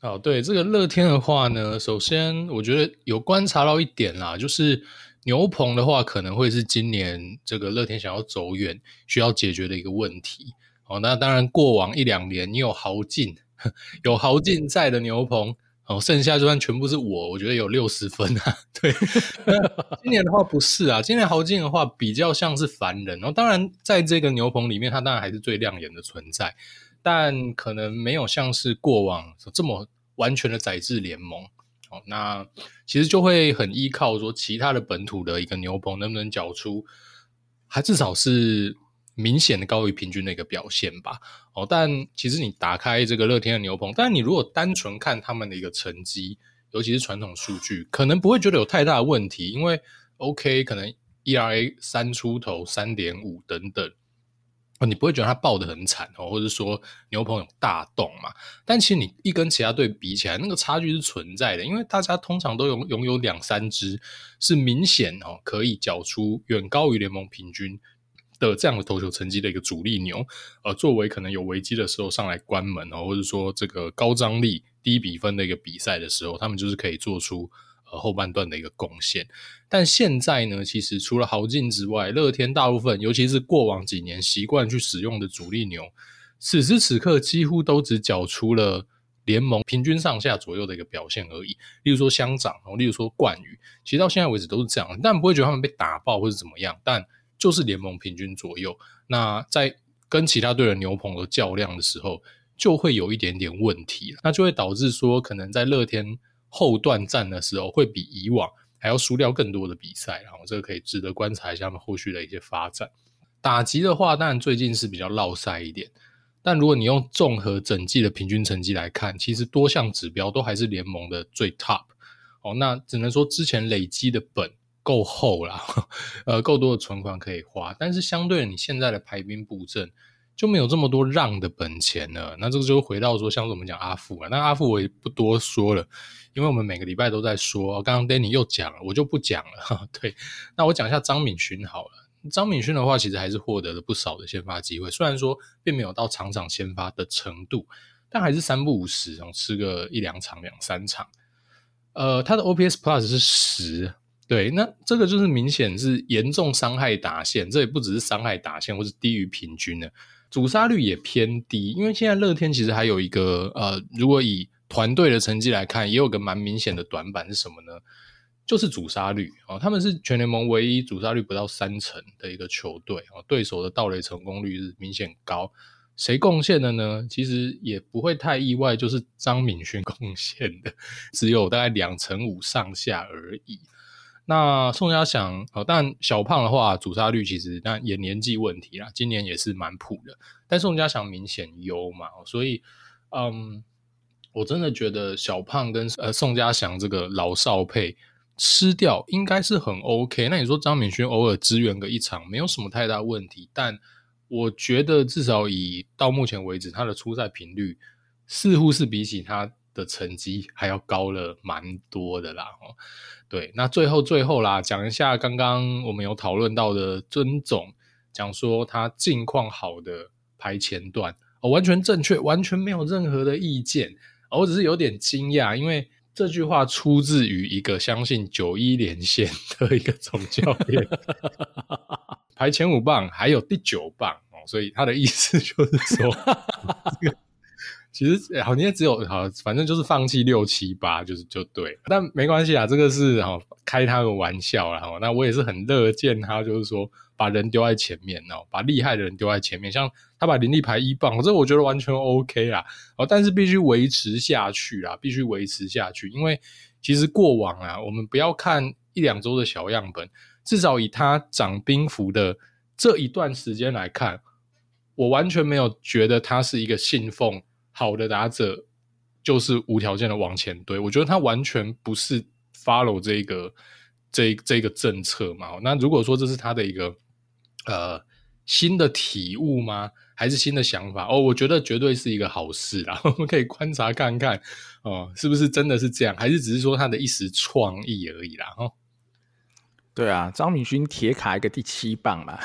哦，对这个乐天的话呢，首先我觉得有观察到一点啦，就是牛棚的话可能会是今年这个乐天想要走远需要解决的一个问题。哦，那当然过往一两年你有豪进。(laughs) 有豪进在的牛棚哦，剩下就算全部是我，我觉得有六十分啊。(laughs) 对，今年的话不是啊，今年豪进的话比较像是凡人。然后当然在这个牛棚里面，他当然还是最亮眼的存在，但可能没有像是过往这么完全的宰制联盟。哦，那其实就会很依靠说其他的本土的一个牛棚能不能缴出，还至少是。明显的高于平均的一个表现吧，哦，但其实你打开这个乐天的牛棚，但你如果单纯看他们的一个成绩，尤其是传统数据，可能不会觉得有太大的问题，因为 OK 可能 ERA 三出头三点五等等，哦，你不会觉得他爆得很惨哦，或者说牛棚有大洞嘛？但其实你一跟其他队比起来，那个差距是存在的，因为大家通常都有拥有两三支是明显哦可以缴出远高于联盟平均。的这样的投球成绩的一个主力牛，呃，作为可能有危机的时候上来关门哦，或者说这个高张力低比分的一个比赛的时候，他们就是可以做出呃后半段的一个贡献。但现在呢，其实除了豪进之外，乐天大部分，尤其是过往几年习惯去使用的主力牛，此时此刻几乎都只缴出了联盟平均上下左右的一个表现而已。例如说乡长，哦，例如说冠宇，其实到现在为止都是这样，但不会觉得他们被打爆或者怎么样，但。就是联盟平均左右，那在跟其他队的牛棚的较量的时候，就会有一点点问题，那就会导致说，可能在乐天后段战的时候，会比以往还要输掉更多的比赛，然后这个可以值得观察一下他们后续的一些发展。打击的话，当然最近是比较落赛一点，但如果你用综合整季的平均成绩来看，其实多项指标都还是联盟的最 top。哦，那只能说之前累积的本够厚啦，(laughs) 呃，够多的存款可以花，但是相对你现在的排兵布阵就没有这么多让的本钱了。那这个就回到说，像是我们讲阿富啊，那阿富我也不多说了，因为我们每个礼拜都在说。刚刚 Danny 又讲了，我就不讲了。(laughs) 对，那我讲一下张敏勋好了。张敏勋的话，其实还是获得了不少的先发机会，虽然说并没有到场场先发的程度，但还是三不五时，然后吃个一两场、两三场。呃，他的 OPS Plus 是十，对，那这个就是明显是严重伤害打线，这也不只是伤害打线，或是低于平均的，阻杀率也偏低。因为现在乐天其实还有一个呃，如果以团队的成绩来看，也有个蛮明显的短板是什么呢？就是阻杀率啊，他们是全联盟唯一阻杀率不到三成的一个球队啊，对手的盗垒成功率是明显高。谁贡献的呢？其实也不会太意外，就是张敏勋贡献的，只有大概两成五上下而已。那宋家祥哦，但小胖的话，主杀率其实但也年纪问题啦，今年也是蛮普的。但宋家祥明显优嘛，所以嗯，我真的觉得小胖跟呃宋家祥这个老少配吃掉应该是很 OK。那你说张敏勋偶尔支援个一场，没有什么太大问题，但。我觉得至少以到目前为止，他的出赛频率似乎是比起他的成绩还要高了蛮多的啦。哦，对，那最后最后啦，讲一下刚刚我们有讨论到的尊总讲说他近况好的排前段，哦，完全正确，完全没有任何的意见。我只是有点惊讶，因为这句话出自于一个相信九一连线的一个总教练。排前五棒，还有第九棒哦，所以他的意思就是说，(laughs) 其实好，你也只有好，反正就是放弃六七八，就是就对。但没关系啊，这个是哈开他的玩笑啦。哈。那我也是很乐见他，就是说把人丢在前面哦，把厉害的人丢在前面，像他把林立排一棒，这我觉得完全 OK 啦。哦，但是必须维持下去啦，必须维持下去，因为其实过往啊，我们不要看一两周的小样本。至少以他掌兵符的这一段时间来看，我完全没有觉得他是一个信奉好的打者就是无条件的往前堆。我觉得他完全不是 follow 这个这这个政策嘛。那如果说这是他的一个呃新的体悟吗？还是新的想法？哦，我觉得绝对是一个好事啦。(laughs) 我们可以观察看看哦，是不是真的是这样，还是只是说他的一时创意而已啦？哦。对啊，张敏勋铁卡一个第七棒嘛，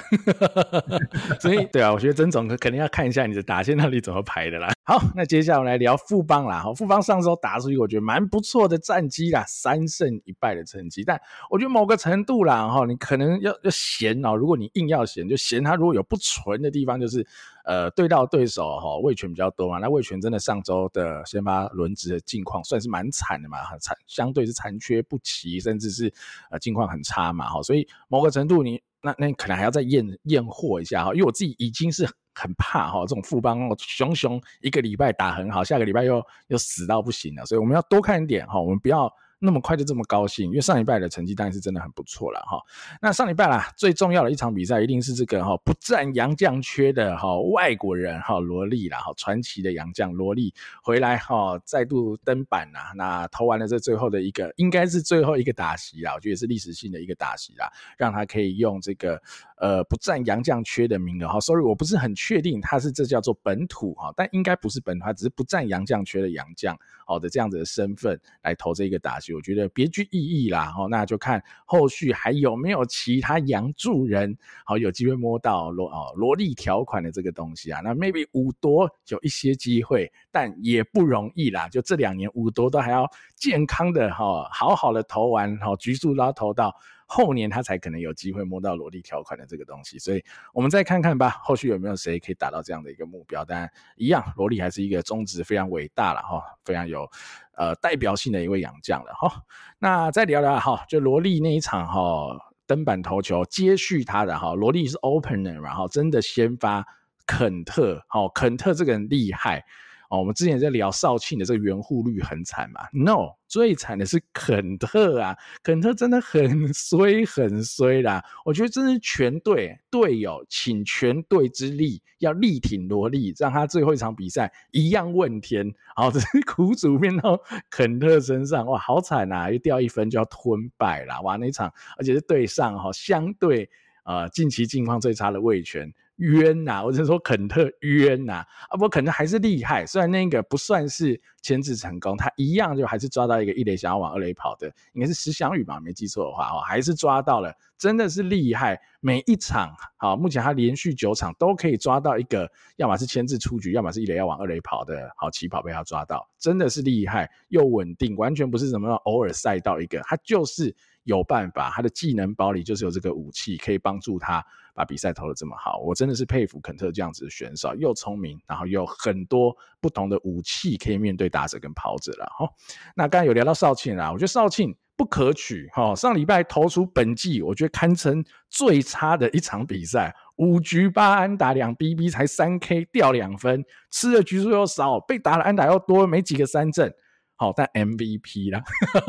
(laughs) 所以对啊，我觉得曾总可能要看一下你的打线到底怎么排的啦。好，那接下来我们来聊富邦啦。好，富邦上周打出一个我觉得蛮不错的战绩啦，三胜一败的成绩。但我觉得某个程度啦，哈，你可能要要嫌哦，如果你硬要嫌，就嫌他如果有不纯的地方，就是。呃，对到对手哈，味全比较多嘛。那味全真的上周的先发轮值的境况算是蛮惨的嘛，很惨，相对是残缺不齐，甚至是呃境况很差嘛。哈，所以某个程度你那那你可能还要再验验货一下哈，因为我自己已经是很怕哈，这种富邦熊熊一个礼拜打很好，下个礼拜又又死到不行了，所以我们要多看一点哈，我们不要。那么快就这么高兴，因为上礼拜的成绩当然是真的很不错了哈。那上礼拜啦，最重要的一场比赛一定是这个哈不战洋将缺的哈外国人哈罗力啦哈传奇的洋将罗力回来哈再度登板啦，那投完了这最后的一个应该是最后一个打席啦，我觉得也是历史性的一个打席啦，让他可以用这个呃不占洋将缺的名额哈。Sorry，我不是很确定他是这叫做本土哈，但应该不是本土，他只是不占洋将缺的洋将好的这样子的身份来投这个打席。我觉得别具意义啦，那就看后续还有没有其他洋助人，好有机会摸到罗哦罗力条款的这个东西啊，那 maybe 五夺有一些机会，但也不容易啦。就这两年五夺都还要健康的哈，好好的投完，好局数都要投到。后年他才可能有机会摸到罗莉条款的这个东西，所以我们再看看吧，后续有没有谁可以达到这样的一个目标？当然，一样罗莉还是一个宗旨非常伟大了哈，非常有呃代表性的一位洋将了哈。那再聊聊哈，就罗莉那一场哈登板投球接续他的哈，罗莉是 opener，然后真的先发肯特，好肯特这个人厉害。哦，我们之前在聊少庆的这个援护率很惨嘛？No，最惨的是肯特啊！肯特真的很衰很衰啦！我觉得真是全队队友请全队之力要力挺罗力，让他最后一场比赛一样问天。好，这是苦主变到肯特身上，哇，好惨啊！又掉一分就要吞败了，哇，那一场而且是对上哈，相对呃近期境况最差的味权。冤呐、啊！我只能说肯特冤呐！啊，不过肯特还是厉害，虽然那个不算是牵制成功，他一样就还是抓到一个一垒想要往二垒跑的，应该是石翔宇吧，没记错的话哦，还是抓到了，真的是厉害！每一场好，目前他连续九场都可以抓到一个，要么是牵制出局，要么是一垒要往二垒跑的好起跑被他抓到，真的是厉害又稳定，完全不是什么偶尔赛到一个，他就是。有办法，他的技能包里就是有这个武器，可以帮助他把比赛投得这么好。我真的是佩服肯特这样子的选手，又聪明，然后又很多不同的武器可以面对打者跟跑者了。哈，那刚才有聊到少庆啦，我觉得少庆不可取。哈，上礼拜投出本季我觉得堪称最差的一场比赛，五局八安打两 BB 才三 K 掉两分，吃的局数又少，被打的安打又多，没几个三振。好，但 MVP 啦，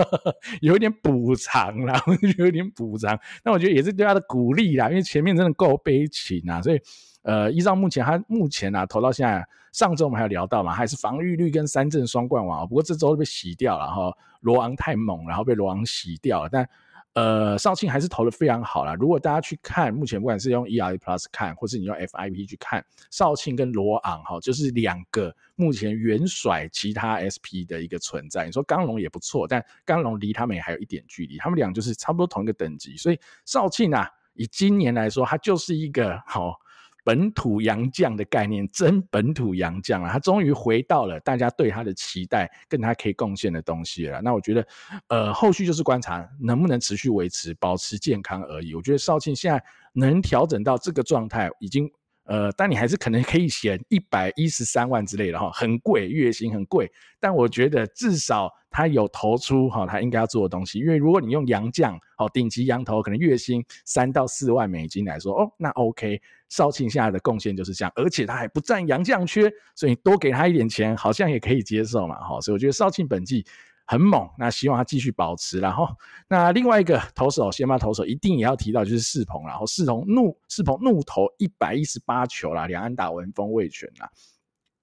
(laughs) 有一点补偿啦，(laughs) 有一点补偿。那我觉得也是对他的鼓励啦，因为前面真的够悲情啊，所以呃，依照目前他目前啊投到现在，上周我们还有聊到嘛，还是防御率跟三振双冠王，不过这周被洗掉了哈，罗昂太猛，然后被罗昂洗掉了，但。呃，少庆还是投的非常好啦。如果大家去看，目前不管是用 e r Plus 看，或是你用 FIP 去看，少庆跟罗昂哈，就是两个目前远甩其他 SP 的一个存在。你说刚龙也不错，但刚龙离他们也还有一点距离，他们俩就是差不多同一个等级。所以少庆啊，以今年来说，他就是一个好。本土洋将的概念，真本土洋将啊，他终于回到了大家对他的期待，跟他可以贡献的东西了。那我觉得，呃，后续就是观察能不能持续维持、保持健康而已。我觉得少庆现在能调整到这个状态，已经。呃，但你还是可能可以选一百一十三万之类的哈，很贵，月薪很贵。但我觉得至少他有投出哈，他应该要做的东西。因为如果你用洋将，好顶级洋投，可能月薪三到四万美金来说，哦，那 OK。少庆现在的贡献就是这样，而且他还不占洋将缺，所以多给他一点钱，好像也可以接受嘛，哈。所以我觉得少庆本季。很猛，那希望他继续保持。然后，那另外一个投手，先发投手一定也要提到，就是世鹏。然后世鹏怒世鹏怒投一百一十八球啦，两安打完封味全啦。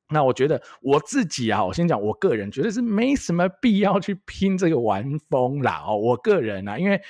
那我觉得我自己啊，我先讲我个人觉得是没什么必要去拼这个玩风啦。哦，我个人啊，因为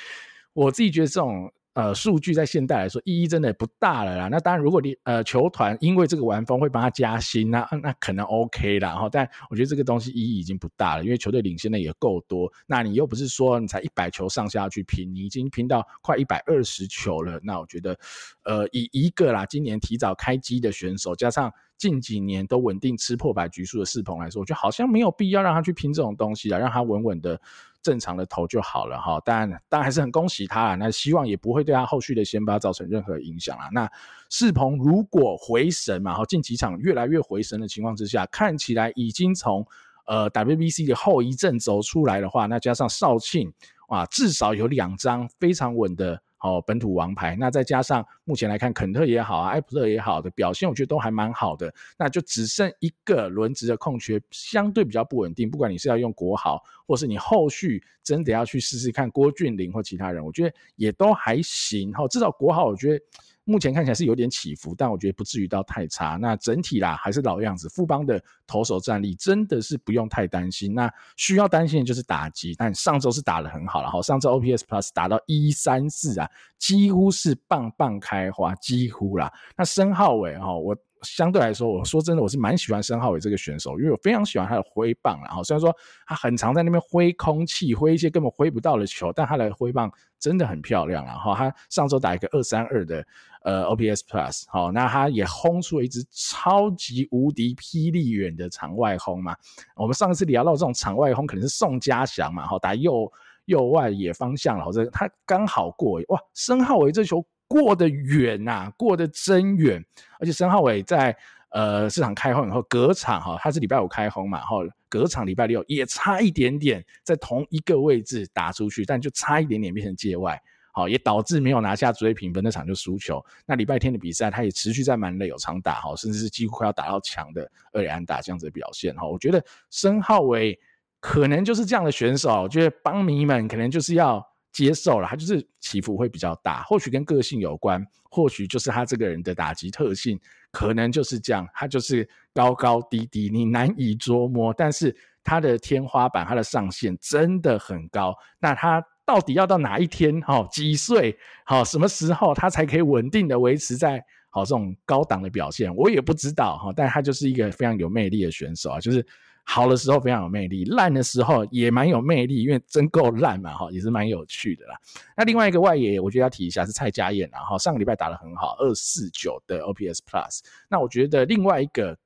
我自己觉得这种。呃，数据在现代来说意义真的不大了啦。那当然，如果你呃球团因为这个完封会帮他加薪，那那可能 OK 啦。哈。但我觉得这个东西意义已经不大了，因为球队领先的也够多。那你又不是说你才一百球上下去拼，你已经拼到快一百二十球了。那我觉得，呃，以一个啦，今年提早开机的选手，加上近几年都稳定吃破百局数的世鹏来说，我觉得好像没有必要让他去拼这种东西了，让他稳稳的。正常的投就好了哈，但当然还是很恭喜他啊，那希望也不会对他后续的先发造成任何影响啊。那世鹏如果回神嘛，哈，近几场越来越回神的情况之下，看起来已经从呃 WBC 的后遗症走出来的话，那加上少庆啊，至少有两张非常稳的。好，本土王牌，那再加上目前来看，肯特也好啊，艾普勒也好的表现，我觉得都还蛮好的。那就只剩一个轮值的空缺，相对比较不稳定。不管你是要用国豪，或是你后续真的要去试试看郭俊麟或其他人，我觉得也都还行。哈，至少国豪，我觉得。目前看起来是有点起伏，但我觉得不至于到太差。那整体啦，还是老样子，富邦的投手战力真的是不用太担心。那需要担心的就是打击，但上周是打得很好了哈。上周 OPS Plus 打到一三四啊，几乎是棒棒开花，几乎啦。那申浩伟哈，我。相对来说，我说真的，我是蛮喜欢申浩伟这个选手，因为我非常喜欢他的挥棒。然后虽然说他很常在那边挥空气，挥一些根本挥不到的球，但他的挥棒真的很漂亮。然后他上周打一个二三二的呃 OPS Plus，好，那他也轰出了一支超级无敌霹雳远的场外轰嘛。我们上一次聊到这种场外轰，可能是宋家祥嘛，好，打右右外野方向，然后这他刚好过，哇，申浩伟这球。过得远呐、啊，过得真远！而且申浩伟在呃市场开轰以后，隔场哈，他是礼拜五开轰嘛，然后隔场礼拜六也差一点点在同一个位置打出去，但就差一点点变成界外。好，也导致没有拿下最佳评分那场就输球。那礼拜天的比赛，他也持续在蛮累有长打，哈，甚至是几乎快要打到墙的二垒安打这样子的表现，哈，我觉得申浩伟可能就是这样的选手，我觉得邦迷们可能就是要接受了，他就是起伏会比较大，或许跟个性有关，或许就是他这个人的打击特性，可能就是这样，他就是高高低低，你难以捉摸，但是他的天花板，他的上限真的很高，那他。到底要到哪一天？哈，几岁？好，什么时候他才可以稳定的维持在好这种高档的表现？我也不知道哈，但他就是一个非常有魅力的选手啊，就是好的时候非常有魅力，烂的时候也蛮有魅力，因为真够烂嘛，哈，也是蛮有趣的啦。那另外一个外野，我觉得要提一下是蔡家燕然后，上个礼拜打得很好，二四九的 OPS Plus。那我觉得另外一个。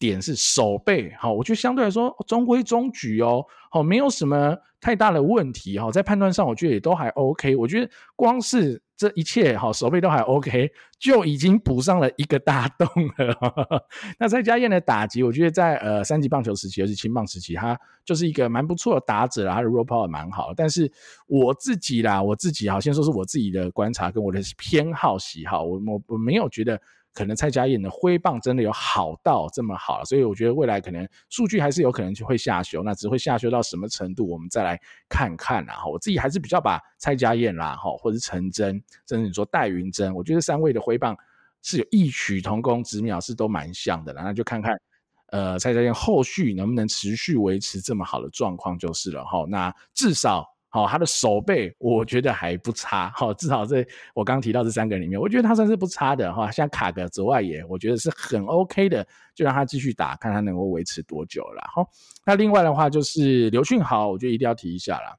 点是守备，好，我觉得相对来说中规中矩哦，好，没有什么太大的问题哈，在判断上我觉得也都还 OK，我觉得光是这一切好守备都还 OK，就已经补上了一个大洞了。(laughs) 那蔡家燕的打击，我觉得在呃三级棒球时期，而且青棒时期，他就是一个蛮不错的打者啦，他的 raw power 蛮好。但是我自己啦，我自己好，先说是我自己的观察跟我的偏好喜好，我我我没有觉得。可能蔡家燕的挥棒真的有好到这么好，所以我觉得未来可能数据还是有可能就会下修，那只会下修到什么程度，我们再来看看啦。我自己还是比较把蔡家燕啦，哈，或者是陈真，甚至你说戴云珍，我觉得三位的挥棒是有异曲同工之妙，是都蛮像的啦。那就看看，呃，蔡家燕后续能不能持续维持这么好的状况就是了哈。那至少。好，他的守备我觉得还不差。好，至少在我刚提到这三个人里面，我觉得他算是不差的哈。像卡个左外野，我觉得是很 OK 的，就让他继续打，看他能够维持多久了。好，那另外的话就是刘俊豪，我觉得一定要提一下啦。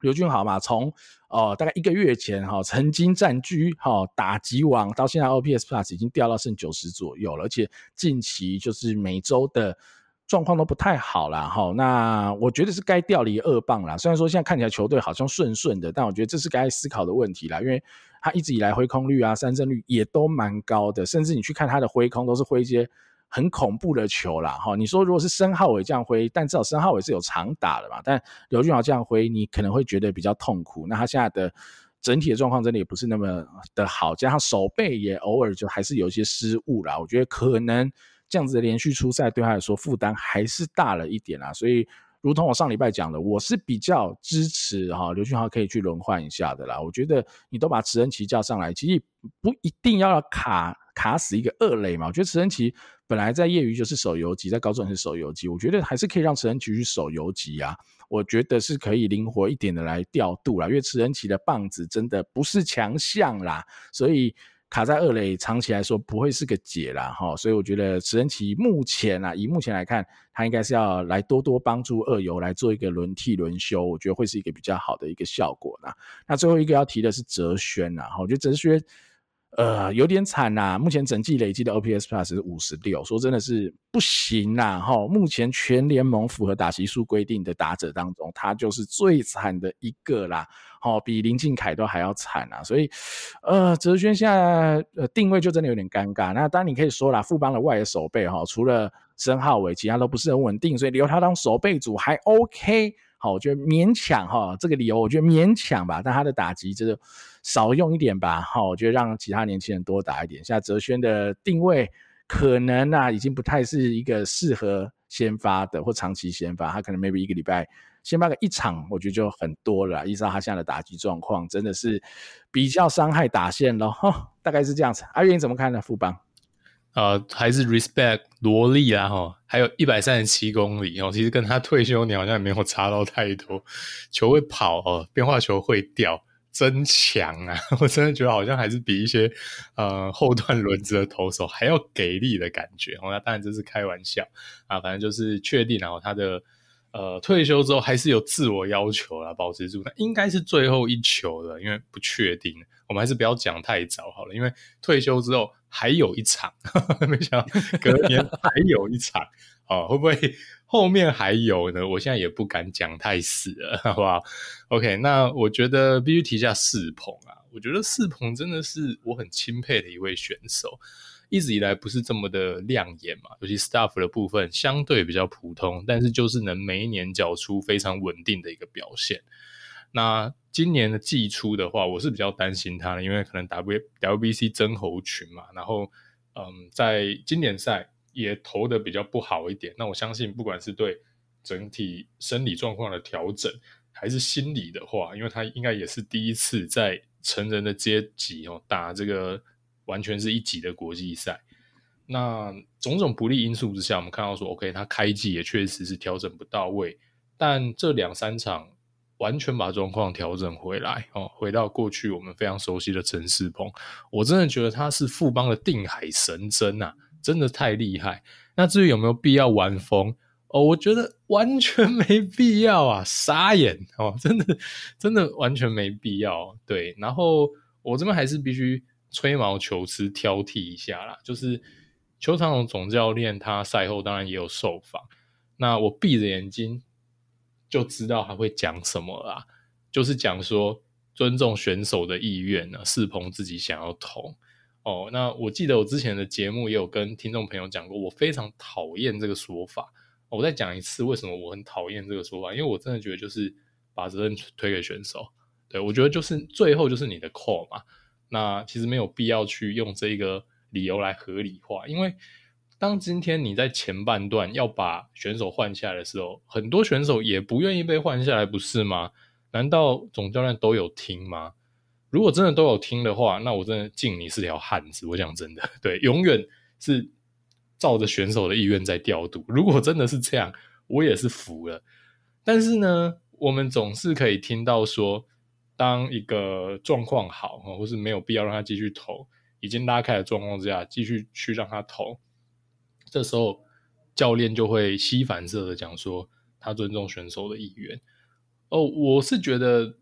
刘俊豪嘛，从哦、大概一个月前哈，曾经占据哈打击王，到现在 OPS Plus 已经掉到剩九十左右了，而且近期就是每周的。状况都不太好啦，哈，那我觉得是该调离二棒啦。虽然说现在看起来球队好像顺顺的，但我觉得这是该思考的问题啦。因为他一直以来挥空率啊、三振率也都蛮高的，甚至你去看他的挥空都是挥一些很恐怖的球啦，哈。你说如果是申皓玮这样挥，但至少申皓玮是有长打的嘛。但刘俊豪这样挥，你可能会觉得比较痛苦。那他现在的整体的状况真的也不是那么的好，加上手背也偶尔就还是有一些失误啦。我觉得可能。这样子的连续出赛对他来说负担还是大了一点啦，所以如同我上礼拜讲的，我是比较支持哈刘俊豪可以去轮换一下的啦。我觉得你都把池恩奇叫上来，其实不一定要卡卡死一个二垒嘛。我觉得池恩奇本来在业余就是手游级，在高中是手游级，我觉得还是可以让池恩奇去手游级啊。我觉得是可以灵活一点的来调度啦，因为池恩奇的棒子真的不是强项啦，所以。卡在二垒，长期来说不会是个解啦，哈，所以我觉得池恩奇目前啊，以目前来看，他应该是要来多多帮助二游来做一个轮替轮休，我觉得会是一个比较好的一个效果啦。那最后一个要提的是哲轩呐，哈，我觉得哲轩。呃，有点惨呐、目前整季累积的 OPS Plus 是五十六，说真的是不行呐、啊。哈，目前全联盟符合打席数规定的打者当中，他就是最惨的一个啦。好，比林敬凯都还要惨啊。所以，呃，哲轩现在呃定位就真的有点尴尬。那当然你可以说啦，富邦的外野守备哈，除了申浩伟，其他都不是很稳定，所以留他当守备组还 OK。好，我觉得勉强哈，这个理由我觉得勉强吧，但他的打击就是少用一点吧。好，我觉得让其他年轻人多打一点。像哲轩的定位可能啊，已经不太是一个适合先发的或长期先发，他可能 maybe 一个礼拜先发个一场，我觉得就很多了。依照他现在的打击状况，真的是比较伤害打线咯。哈，大概是这样子。阿元怎么看呢？富邦？呃，还是 respect 罗莉啦哈，还有一百三十七公里哦，其实跟他退休年好像也没有差到太多。球会跑哦，变化球会掉，真强啊！(laughs) 我真的觉得好像还是比一些呃后段轮子的投手还要给力的感觉哦。那当然这是开玩笑啊，反正就是确定然后他的。呃，退休之后还是有自我要求啦，保持住。那应该是最后一球了，因为不确定，我们还是不要讲太早好了。因为退休之后还有一场，呵 (laughs) 呵没想到隔年还有一场，哦，会不会后面还有呢？我现在也不敢讲太死了，(laughs) 好不好？OK，那我觉得必须提一下四鹏啊，我觉得四鹏真的是我很钦佩的一位选手。一直以来不是这么的亮眼嘛，尤其 staff 的部分相对比较普通，但是就是能每一年缴出非常稳定的一个表现。那今年的季初的话，我是比较担心他的，因为可能 W WBC 症候群嘛，然后嗯，在经典赛也投的比较不好一点。那我相信，不管是对整体生理状况的调整，还是心理的话，因为他应该也是第一次在成人的阶级哦打这个完全是一级的国际赛。那种种不利因素之下，我们看到说，OK，他开季也确实是调整不到位，但这两三场。完全把状况调整回来哦，回到过去我们非常熟悉的陈世鹏，我真的觉得他是富邦的定海神针啊，真的太厉害。那至于有没有必要玩疯哦，我觉得完全没必要啊，(laughs) 傻眼哦，真的真的完全没必要。对，然后我这边还是必须吹毛求疵挑剔一下啦，就是邱长龙总教练他赛后当然也有受访，那我闭着眼睛。就知道他会讲什么啦，就是讲说尊重选手的意愿呢，世鹏自己想要投哦。那我记得我之前的节目也有跟听众朋友讲过，我非常讨厌这个说法。我再讲一次，为什么我很讨厌这个说法？因为我真的觉得就是把责任推给选手。对，我觉得就是最后就是你的 call 嘛。那其实没有必要去用这个理由来合理化，因为。当今天你在前半段要把选手换下来的时候，很多选手也不愿意被换下来，不是吗？难道总教练都有听吗？如果真的都有听的话，那我真的敬你是条汉子。我讲真的，(laughs) 对，永远是照着选手的意愿在调度。如果真的是这样，我也是服了。但是呢，我们总是可以听到说，当一个状况好，或是没有必要让他继续投，已经拉开的状况之下，继续去让他投。这时候，教练就会吸反射的讲说，他尊重选手的意愿。哦，我是觉得，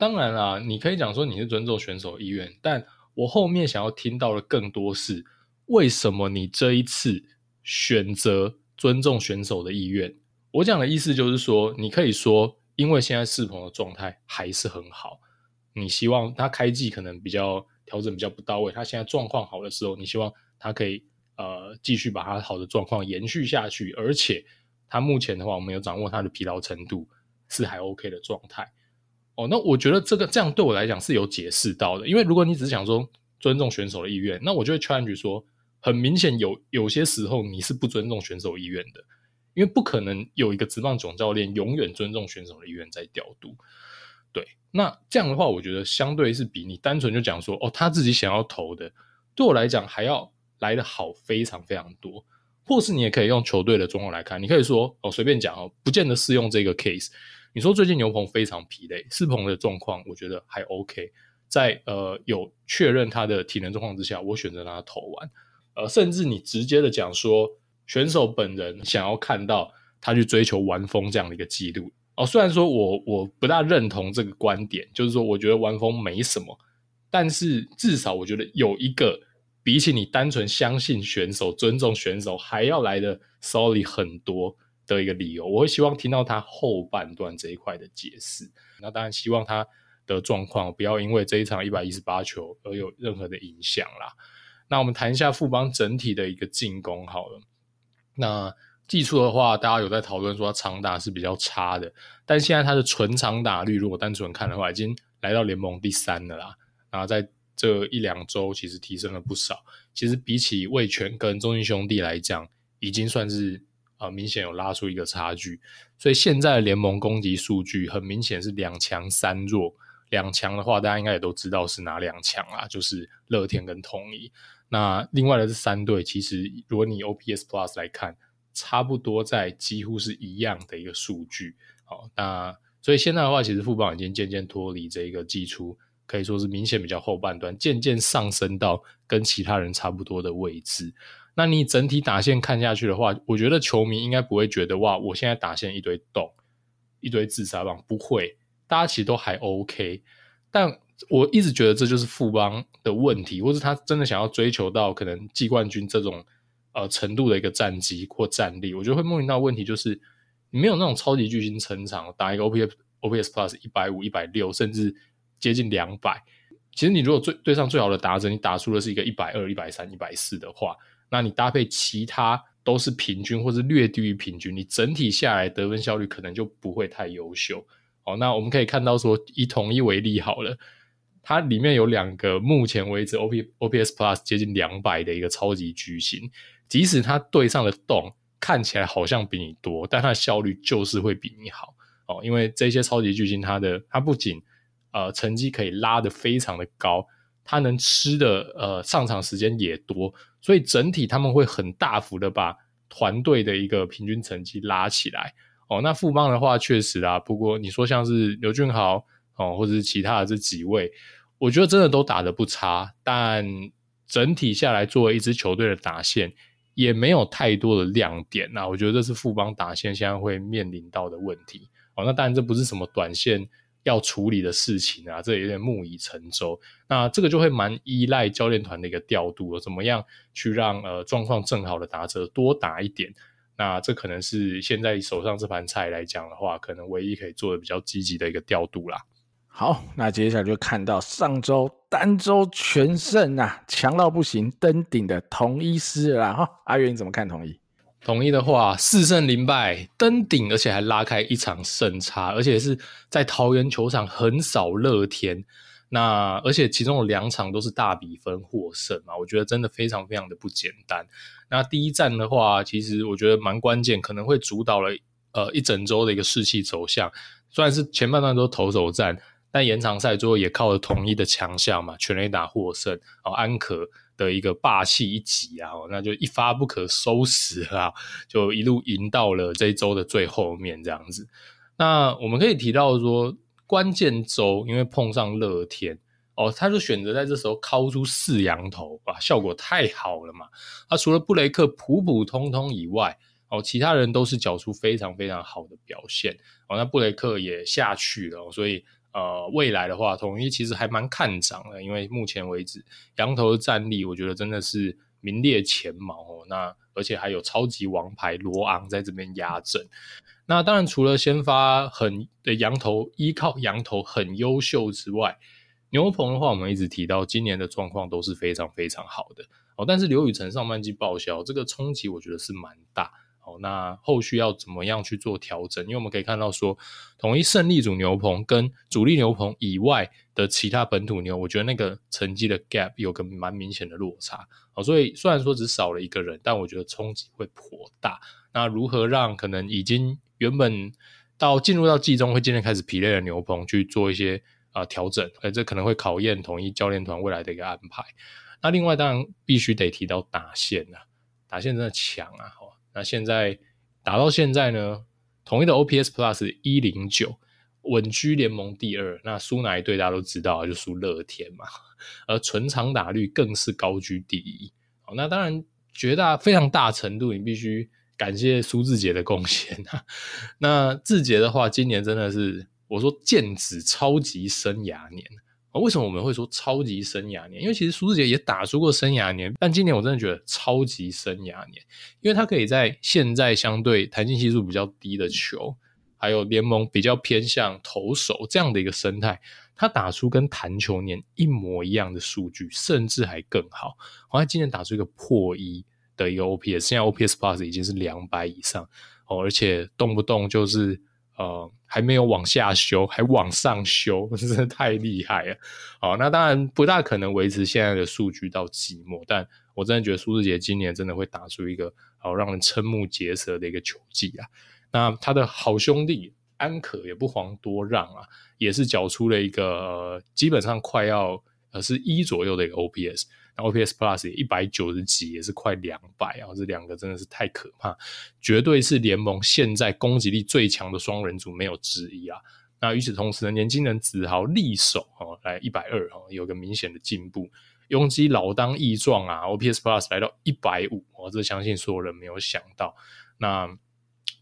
当然啦，你可以讲说你是尊重选手意愿，但我后面想要听到的更多是，为什么你这一次选择尊重选手的意愿？我讲的意思就是说，你可以说，因为现在世鹏的状态还是很好，你希望他开季可能比较调整比较不到位，他现在状况好的时候，你希望他可以。呃，继续把他好的状况延续下去，而且他目前的话，我们有掌握他的疲劳程度是还 OK 的状态。哦，那我觉得这个这样对我来讲是有解释到的，因为如果你只是想说尊重选手的意愿，那我就会 challenge 说，很明显有有些时候你是不尊重选手意愿的，因为不可能有一个职棒总教练永远尊重选手的意愿在调度。对，那这样的话，我觉得相对是比你单纯就讲说，哦，他自己想要投的，对我来讲还要。来得好非常非常多，或是你也可以用球队的状况来看，你可以说哦，随便讲哦，不见得适用这个 case。你说最近牛棚非常疲累，世鹏的状况我觉得还 OK，在呃有确认他的体能状况之下，我选择让他投完。呃，甚至你直接的讲说，选手本人想要看到他去追求完封这样的一个记录哦，虽然说我我不大认同这个观点，就是说我觉得完封没什么，但是至少我觉得有一个。比起你单纯相信选手、尊重选手，还要来的 solid 很多的一个理由，我会希望听到他后半段这一块的解释。那当然希望他的状况不要因为这一场一百一十八球而有任何的影响啦。那我们谈一下富邦整体的一个进攻好了。那技术的话，大家有在讨论说他长打是比较差的，但现在他的纯长打率，如果单纯看的话，已经来到联盟第三了啦。然后在这一两周其实提升了不少，其实比起味全跟中信兄弟来讲，已经算是呃明显有拉出一个差距。所以现在的联盟攻击数据很明显是两强三弱。两强的话，大家应该也都知道是哪两强啦，就是乐天跟统一。那另外的这三队，其实如果你 OPS Plus 来看，差不多在几乎是一样的一个数据。好，那所以现在的话，其实富邦已经渐渐脱离这一个季初。可以说是明显比较后半段，渐渐上升到跟其他人差不多的位置。那你整体打线看下去的话，我觉得球迷应该不会觉得哇，我现在打线一堆洞，一堆自杀棒，不会，大家其实都还 OK。但我一直觉得这就是富邦的问题，或是他真的想要追求到可能季冠军这种呃程度的一个战绩或战力，我觉得会面临到问题就是你没有那种超级巨星撑场，打一个 OPS OPS Plus 一百五、一百六，甚至。接近两百，其实你如果最对上最好的打者，你打出的是一个一百二、一百三、一百四的话，那你搭配其他都是平均或是略低于平均，你整体下来得分效率可能就不会太优秀。哦，那我们可以看到说，以统一为例好了，它里面有两个目前为止 OP OPS Plus 接近两百的一个超级巨星，即使它对上的洞看起来好像比你多，但它的效率就是会比你好哦，因为这些超级巨星它的它不仅呃成绩可以拉得非常的高。他能吃的呃上场时间也多，所以整体他们会很大幅的把团队的一个平均成绩拉起来哦。那富邦的话确实啊，不过你说像是刘俊豪哦，或者是其他的这几位，我觉得真的都打得不差，但整体下来作为一支球队的打线也没有太多的亮点。那我觉得这是富邦打线现在会面临到的问题哦。那当然这不是什么短线。要处理的事情啊，这有点木已成舟。那这个就会蛮依赖教练团的一个调度了，怎么样去让呃状况正好的打者多打一点？那这可能是现在手上这盘菜来讲的话，可能唯一可以做的比较积极的一个调度啦。好，那接下来就看到上周单周全胜啊，强到不行，登顶的同一师了哈。阿元你怎么看同一？统一的话，四胜零败登顶，而且还拉开一场胜差，而且是在桃园球场横扫乐天。那而且其中有两场都是大比分获胜嘛，我觉得真的非常非常的不简单。那第一站的话，其实我觉得蛮关键，可能会主导了呃一整周的一个士气走向。虽然是前半段都投手战，但延长赛最后也靠了统一的强项嘛，全垒打获胜哦，安可。的一个霸气一击啊，那就一发不可收拾啊，就一路赢到了这一周的最后面这样子。那我们可以提到说，关键周因为碰上乐天哦，他就选择在这时候敲出四羊头，哇，效果太好了嘛。他除了布雷克普普通通以外，哦，其他人都是缴出非常非常好的表现哦。那布雷克也下去了，所以。呃，未来的话，统一其实还蛮看涨的，因为目前为止，羊头的战力，我觉得真的是名列前茅哦。那而且还有超级王牌罗昂在这边压阵。那当然，除了先发很的羊头，依靠羊头很优秀之外，牛棚的话，我们一直提到今年的状况都是非常非常好的哦。但是刘宇辰上半季报销，这个冲击我觉得是蛮大。那后续要怎么样去做调整？因为我们可以看到说，统一胜利组牛棚跟主力牛棚以外的其他本土牛，我觉得那个成绩的 gap 有个蛮明显的落差。好，所以虽然说只少了一个人，但我觉得冲击会颇大。那如何让可能已经原本到进入到季中会渐渐开始疲累的牛棚去做一些啊调整？呃，这可能会考验统一教练团未来的一个安排。那另外当然必须得提到打线啊，打线真的强啊！那现在打到现在呢，统一的 OPS Plus 一零九，稳居联盟第二。那输哪一队大家都知道，就输乐天嘛。而纯长打率更是高居第一。好，那当然绝大非常大程度，你必须感谢苏志杰的贡献啊。那志杰的话，今年真的是我说剑指超级生涯年。啊为什么我们会说超级生涯年？因为其实苏智杰也打出过生涯年，但今年我真的觉得超级生涯年，因为他可以在现在相对弹性系数比较低的球，还有联盟比较偏向投手这样的一个生态，他打出跟弹球年一模一样的数据，甚至还更好。好，他今年打出一个破一的一个 OPS，现在 OPS Plus 已经是两百以上哦，而且动不动就是。呃，还没有往下修，(laughs) 还往上修，(laughs) 真的太厉害了。好，那当然不大可能维持现在的数据到季末，但我真的觉得苏志杰今年真的会打出一个好让人瞠目结舌的一个球技啊。那他的好兄弟安可也不遑多让啊，也是缴出了一个、基本上快要呃是一左右的一个 OPS。OPS Plus 也一百九十几，也是快两百啊！这两个真的是太可怕，绝对是联盟现在攻击力最强的双人组，没有之一啊！那与此同时呢，年轻人子豪力守哦，来一百二哦，有个明显的进步。拥挤老当益壮啊，OPS Plus 来到一百五，我这相信所有人没有想到。那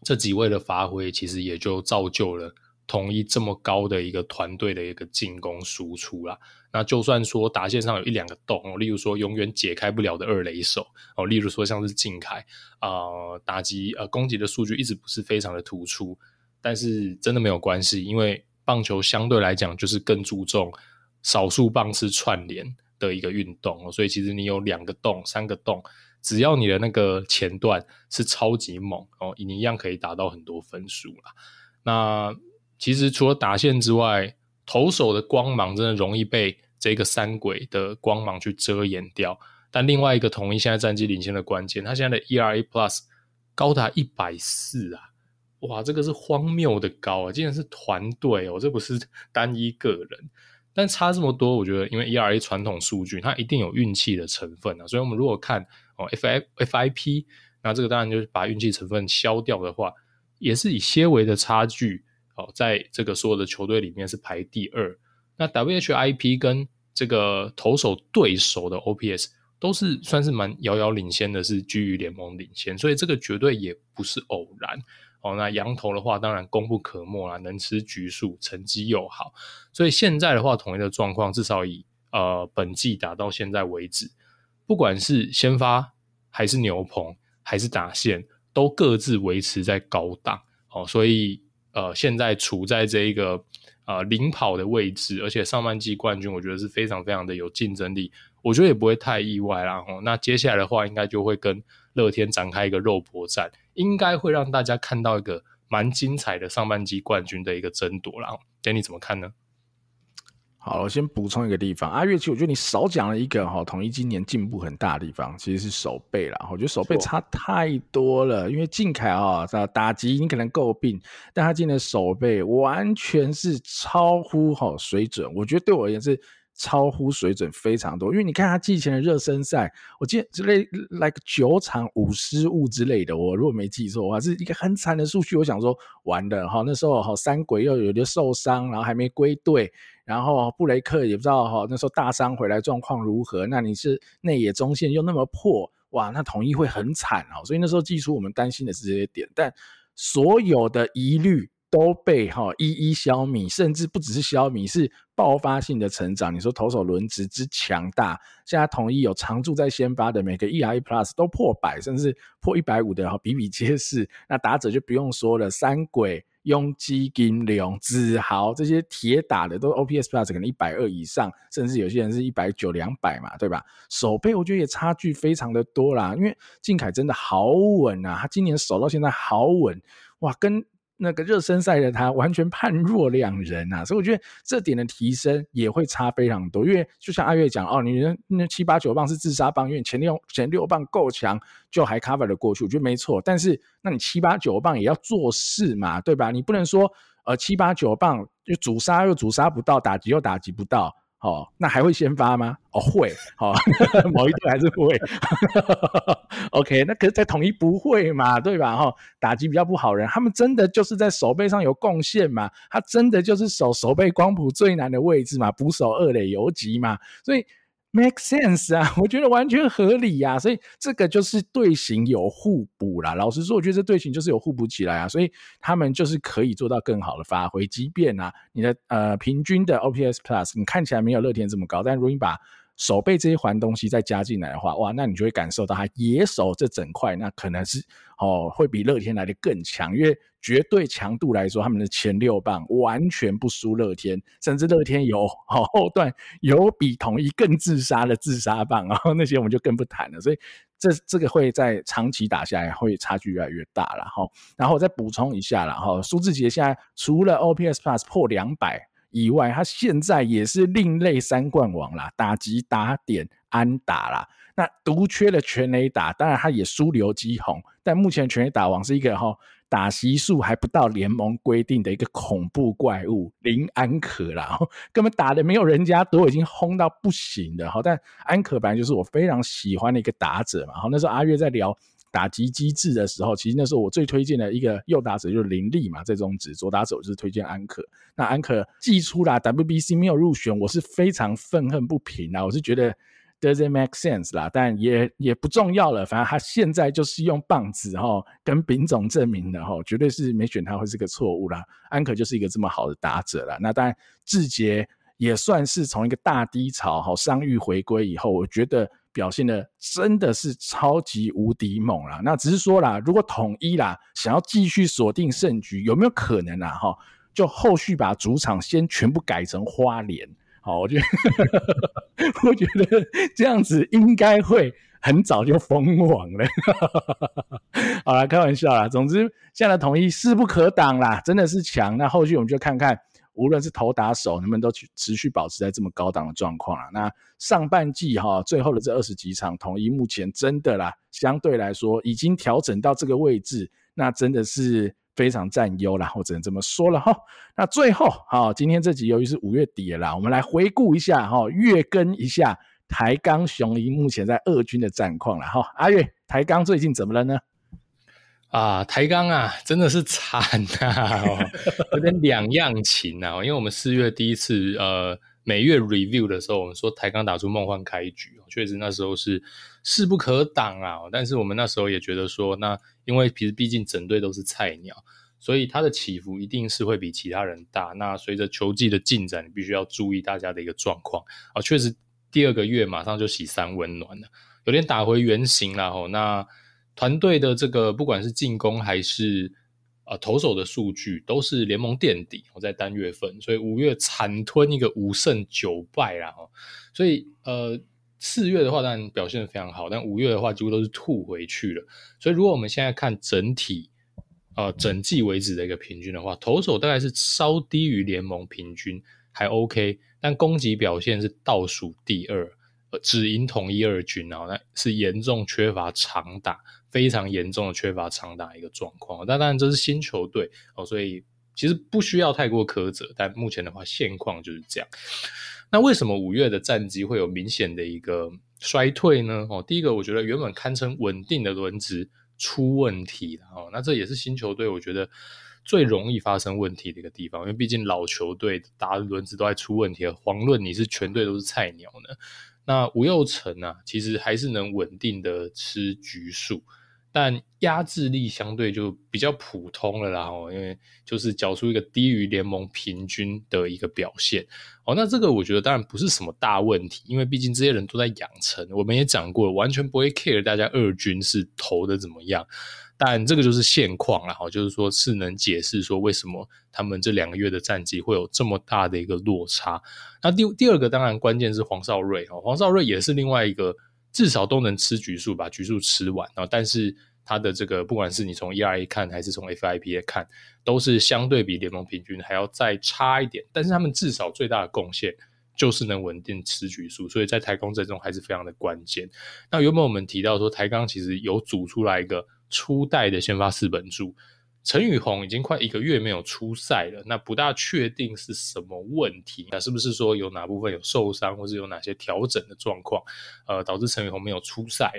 这几位的发挥，其实也就造就了。统一这么高的一个团队的一个进攻输出啦，那就算说打线上有一两个洞哦，例如说永远解开不了的二垒手哦，例如说像是近凯啊、打击呃攻击的数据一直不是非常的突出，但是真的没有关系，因为棒球相对来讲就是更注重少数棒次串联的一个运动哦，所以其实你有两个洞、三个洞，只要你的那个前段是超级猛哦，你一样可以打到很多分数啦。那其实除了打线之外，投手的光芒真的容易被这个三轨的光芒去遮掩掉。但另外一个统一现在战绩领先的关键，他现在的 ERA Plus 高达一百四啊！哇，这个是荒谬的高啊！竟然是团队哦，这不是单一个人。但差这么多，我觉得因为 ERA 传统数据，它一定有运气的成分啊。所以我们如果看哦 FI FIP，那这个当然就是把运气成分消掉的话，也是以些微的差距。哦，在这个所有的球队里面是排第二。那 WHIP 跟这个投手对手的 OPS 都是算是蛮遥遥领先的，是居于联盟领先，所以这个绝对也不是偶然。哦，那洋投的话，当然功不可没啦，能吃局数，成绩又好。所以现在的话，统一的状况至少以呃本季打到现在为止，不管是先发还是牛棚还是打线，都各自维持在高档。哦，所以。呃，现在处在这一个呃领跑的位置，而且上半季冠军，我觉得是非常非常的有竞争力，我觉得也不会太意外啦。哦，那接下来的话，应该就会跟乐天展开一个肉搏战，应该会让大家看到一个蛮精彩的上半季冠军的一个争夺啦。d a n 怎么看呢？好，我先补充一个地方，阿月，其实我觉得你少讲了一个哈，统一今年进步很大的地方，其实是手背啦。我觉得手背差太多了，因为靖凯啊，打击你可能诟病，但他今年的守备完全是超乎哈水准，我觉得对我而言是。超乎水准非常多，因为你看他季前的热身赛，我记得之类 like 九场五失误之类的，我如果没记错的话，是一个很惨的数据。我想说，完了哈，那时候哈三鬼又有点受伤，然后还没归队，然后布雷克也不知道哈那时候大伤回来状况如何，那你是内野中线又那么破，哇，那统一会很惨哦。所以那时候寄出我们担心的是这些点，但所有的疑虑。都被哈一一消弭，甚至不只是消弭，是爆发性的成长。你说投手轮值之强大，现在统一有常驻在先发的每个 ERA Plus 都破百，甚至破一百五的，比比皆是。那打者就不用说了，三鬼、雍基、金龙、子豪这些铁打的都 OPS Plus 可能一百二以上，甚至有些人是一百九、两百嘛，对吧？守备我觉得也差距非常的多啦，因为靖凯真的好稳啊，他今年守到现在好稳哇，跟。那个热身赛的他完全判若两人啊，所以我觉得这点的提升也会差非常多。因为就像阿月讲哦，你那那七八九棒是自杀棒，因为前六前六棒够强，就还 cover 了过去，我觉得没错。但是那你七八九棒也要做事嘛，对吧？你不能说呃七八九棒就主杀又主杀不到，打击又打击不到。哦，那还会先发吗？哦，会，哦，(laughs) 某一队还是会。OK，那可是，在统一不会嘛，对吧？哈、哦，打击比较不好人，他们真的就是在手背上有贡献嘛？他真的就是守手背光谱最难的位置嘛？捕手二垒游击嘛？所以。Make sense 啊，(laughs) 我觉得完全合理呀、啊，所以这个就是队形有互补啦。老实说，我觉得这队形就是有互补起来啊，所以他们就是可以做到更好的发挥。即便啊，你的呃平均的 OPS Plus 你看起来没有乐天这么高，但如果你把守备这一环东西再加进来的话，哇，那你就会感受到他野手这整块，那可能是哦会比乐天来的更强，因为绝对强度来说，他们的前六棒完全不输乐天，甚至乐天有、哦、后段有比统一更自杀的自杀棒，啊 (laughs) 那些我们就更不谈了。所以这这个会在长期打下来会差距越来越大了哈。然后我再补充一下了哈，苏智杰现在除了 OPS Plus 破两百。以外，他现在也是另类三冠王啦，打击、打点、安打啦。那独缺了全垒打，当然他也输刘基鸿，但目前全垒打王是一个哈打席数还不到联盟规定的一个恐怖怪物林安可啦，(laughs) 根本打的没有人家多，已经轰到不行的哈。但安可本来就是我非常喜欢的一个打者嘛。好，那时候阿月在聊。打击机制的时候，其实那时候我最推荐的一个右打者就是林立嘛，这种指左打者就是推荐安可。那安可寄出啦，WBC 没有入选，我是非常愤恨不平啊！我是觉得 doesn't make sense 啦，但也也不重要了。反正他现在就是用棒子哈跟丙总证明的哈，绝对是没选他会是个错误啦。安可就是一个这么好的打者啦。那当然志杰也算是从一个大低潮哈伤愈回归以后，我觉得。表现的真的是超级无敌猛啦！那只是说啦，如果统一啦想要继续锁定胜局，有没有可能啊？哈，就后续把主场先全部改成花莲，好，我觉得 (laughs) 我觉得这样子应该会很早就封王了。好啦，开玩笑啦。总之，现在统一势不可挡啦，真的是强。那后续我们就看看。无论是投打手，能不能都去持续保持在这么高档的状况啊？那上半季哈，最后的这二十几场，统一目前真的啦，相对来说已经调整到这个位置，那真的是非常占优啦，我只能这么说了哈。那最后哈，今天这集由于是五月底了啦，我们来回顾一下哈，月更一下台钢雄鹰目前在二军的战况了哈。阿月，台钢最近怎么了呢？啊，台钢啊，真的是惨啊，有点两样情啊。因为我们四月第一次呃每月 review 的时候，我们说台钢打出梦幻开局，确实那时候是势不可挡啊。但是我们那时候也觉得说，那因为其实毕竟整队都是菜鸟，所以它的起伏一定是会比其他人大。那随着球季的进展，你必须要注意大家的一个状况啊。确实第二个月马上就洗三温暖了，有点打回原形了哦。那团队的这个不管是进攻还是呃投手的数据，都是联盟垫底。我在单月份，所以五月惨吞一个五胜九败啦。所以呃四月的话当然表现得非常好，但五月的话几乎都是吐回去了。所以如果我们现在看整体呃整季为止的一个平均的话，投手大概是稍低于联盟平均，还 OK，但攻击表现是倒数第二，呃只赢统一二军，然后那是严重缺乏长打。非常严重的缺乏长打一个状况，但当然这是新球队哦，所以其实不需要太过苛责。但目前的话，现况就是这样。那为什么五月的战绩会有明显的一个衰退呢？哦，第一个，我觉得原本堪称稳定的轮值出问题了哦。那这也是新球队我觉得最容易发生问题的一个地方，因为毕竟老球队打的轮值都在出问题，遑论你是全队都是菜鸟呢。那吴又成啊，其实还是能稳定的吃局数。但压制力相对就比较普通了啦，哦，因为就是缴出一个低于联盟平均的一个表现，哦，那这个我觉得当然不是什么大问题，因为毕竟这些人都在养成，我们也讲过了，完全不会 care 大家二军是投的怎么样，但这个就是现况啦，哦，就是说是能解释说为什么他们这两个月的战绩会有这么大的一个落差。那第第二个当然关键是黄少瑞，哦，黄少瑞也是另外一个。至少都能吃局数，把局数吃完啊！但是他的这个，不管是你从 ERA 看，还是从 FIP 看，都是相对比联盟平均还要再差一点。但是他们至少最大的贡献就是能稳定吃局数，所以在台钢阵中还是非常的关键。那原本我们提到说，台钢其实有组出来一个初代的先发四本柱。陈宇宏已经快一个月没有出赛了，那不大确定是什么问题，那是不是说有哪部分有受伤，或是有哪些调整的状况，呃，导致陈宇宏没有出赛？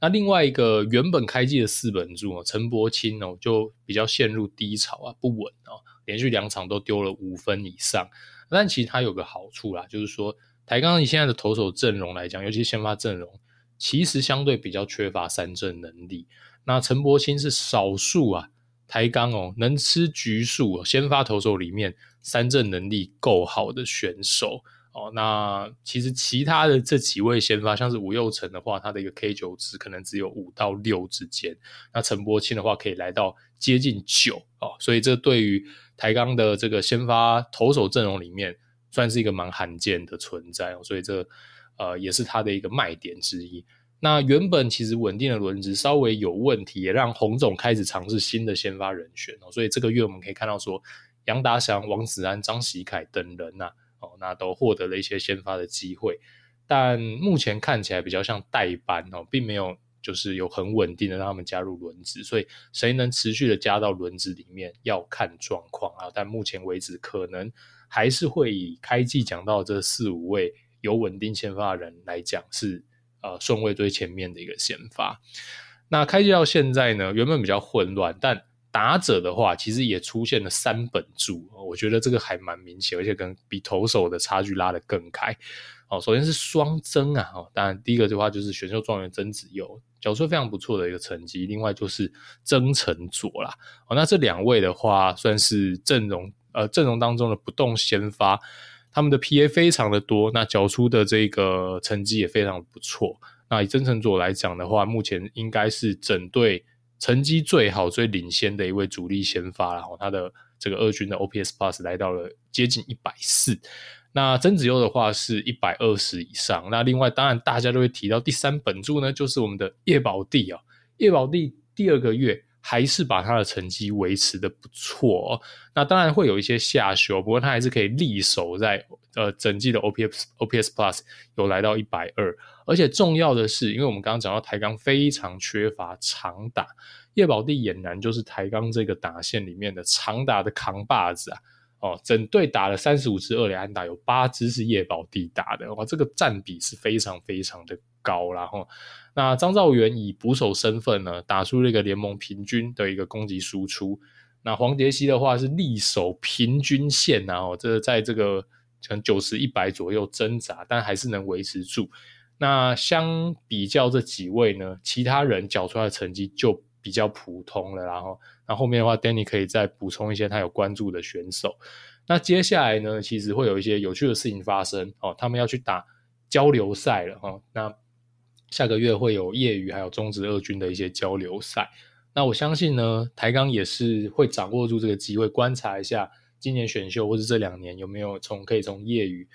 那另外一个原本开季的四本柱哦，陈柏青哦，就比较陷入低潮啊，不稳哦，连续两场都丢了五分以上。但其实它有个好处啦，就是说台钢以现在的投手阵容来讲，尤其先发阵容，其实相对比较缺乏三振能力。那陈柏青是少数啊。台钢哦，能吃局数，先发投手里面三振能力够好的选手哦。那其实其他的这几位先发，像是吴又成的话，他的一个 K 九值可能只有五到六之间。那陈柏青的话，可以来到接近九哦。所以这对于台钢的这个先发投手阵容里面，算是一个蛮罕见的存在哦。所以这呃也是他的一个卖点之一。那原本其实稳定的轮值稍微有问题，也让洪总开始尝试新的先发人选哦。所以这个月我们可以看到说，杨达祥、王子安、张喜凯等人呐，哦，那都获得了一些先发的机会，但目前看起来比较像代班哦，并没有就是有很稳定的让他们加入轮值。所以谁能持续的加到轮值里面，要看状况啊。但目前为止，可能还是会以开季讲到这四五位有稳定先发的人来讲是。呃，顺位最前面的一个先发，那开季到现在呢，原本比较混乱，但打者的话，其实也出现了三本柱，我觉得这个还蛮明显，而且跟比投手的差距拉得更开。哦，首先是双曾啊，哦，当然第一个的话就是选秀状元曾子佑，缴出非常不错的一个成绩，另外就是曾承佐啦。哦，那这两位的话，算是阵容呃阵容当中的不动先发。他们的 PA 非常的多，那缴出的这个成绩也非常不错。那以曾承佐来讲的话，目前应该是整队成绩最好、最领先的一位主力先发，然后他的这个二军的 OPS Plus 来到了接近一百四。那曾子优的话是一百二十以上。那另外，当然大家都会提到第三本柱呢，就是我们的叶宝帝啊。叶宝帝第二个月还是把他的成绩维持的不错。那当然会有一些下修，不过他还是可以力守在呃整季的 OPS OPS Plus 有来到一百二。而且重要的是，因为我们刚刚讲到台钢非常缺乏长打，叶保帝俨然就是台钢这个打线里面的长打的扛把子啊。哦，整队打了三十五支二垒安打，有八支是叶保帝打的，哇，这个占比是非常非常的高。然后，那张兆元以捕手身份呢，打出了一个联盟平均的一个攻击输出。那黄杰希的话是力守平均线，然后这在这个可能九十一百左右挣扎，但还是能维持住。那相比较这几位呢，其他人缴出来的成绩就比较普通了，然后。那后面的话，Danny 可以再补充一些他有关注的选手。那接下来呢，其实会有一些有趣的事情发生哦。他们要去打交流赛了哈、哦。那下个月会有业余还有中职二军的一些交流赛。那我相信呢，台钢也是会掌握住这个机会，观察一下今年选秀或者这两年有没有从可以从业余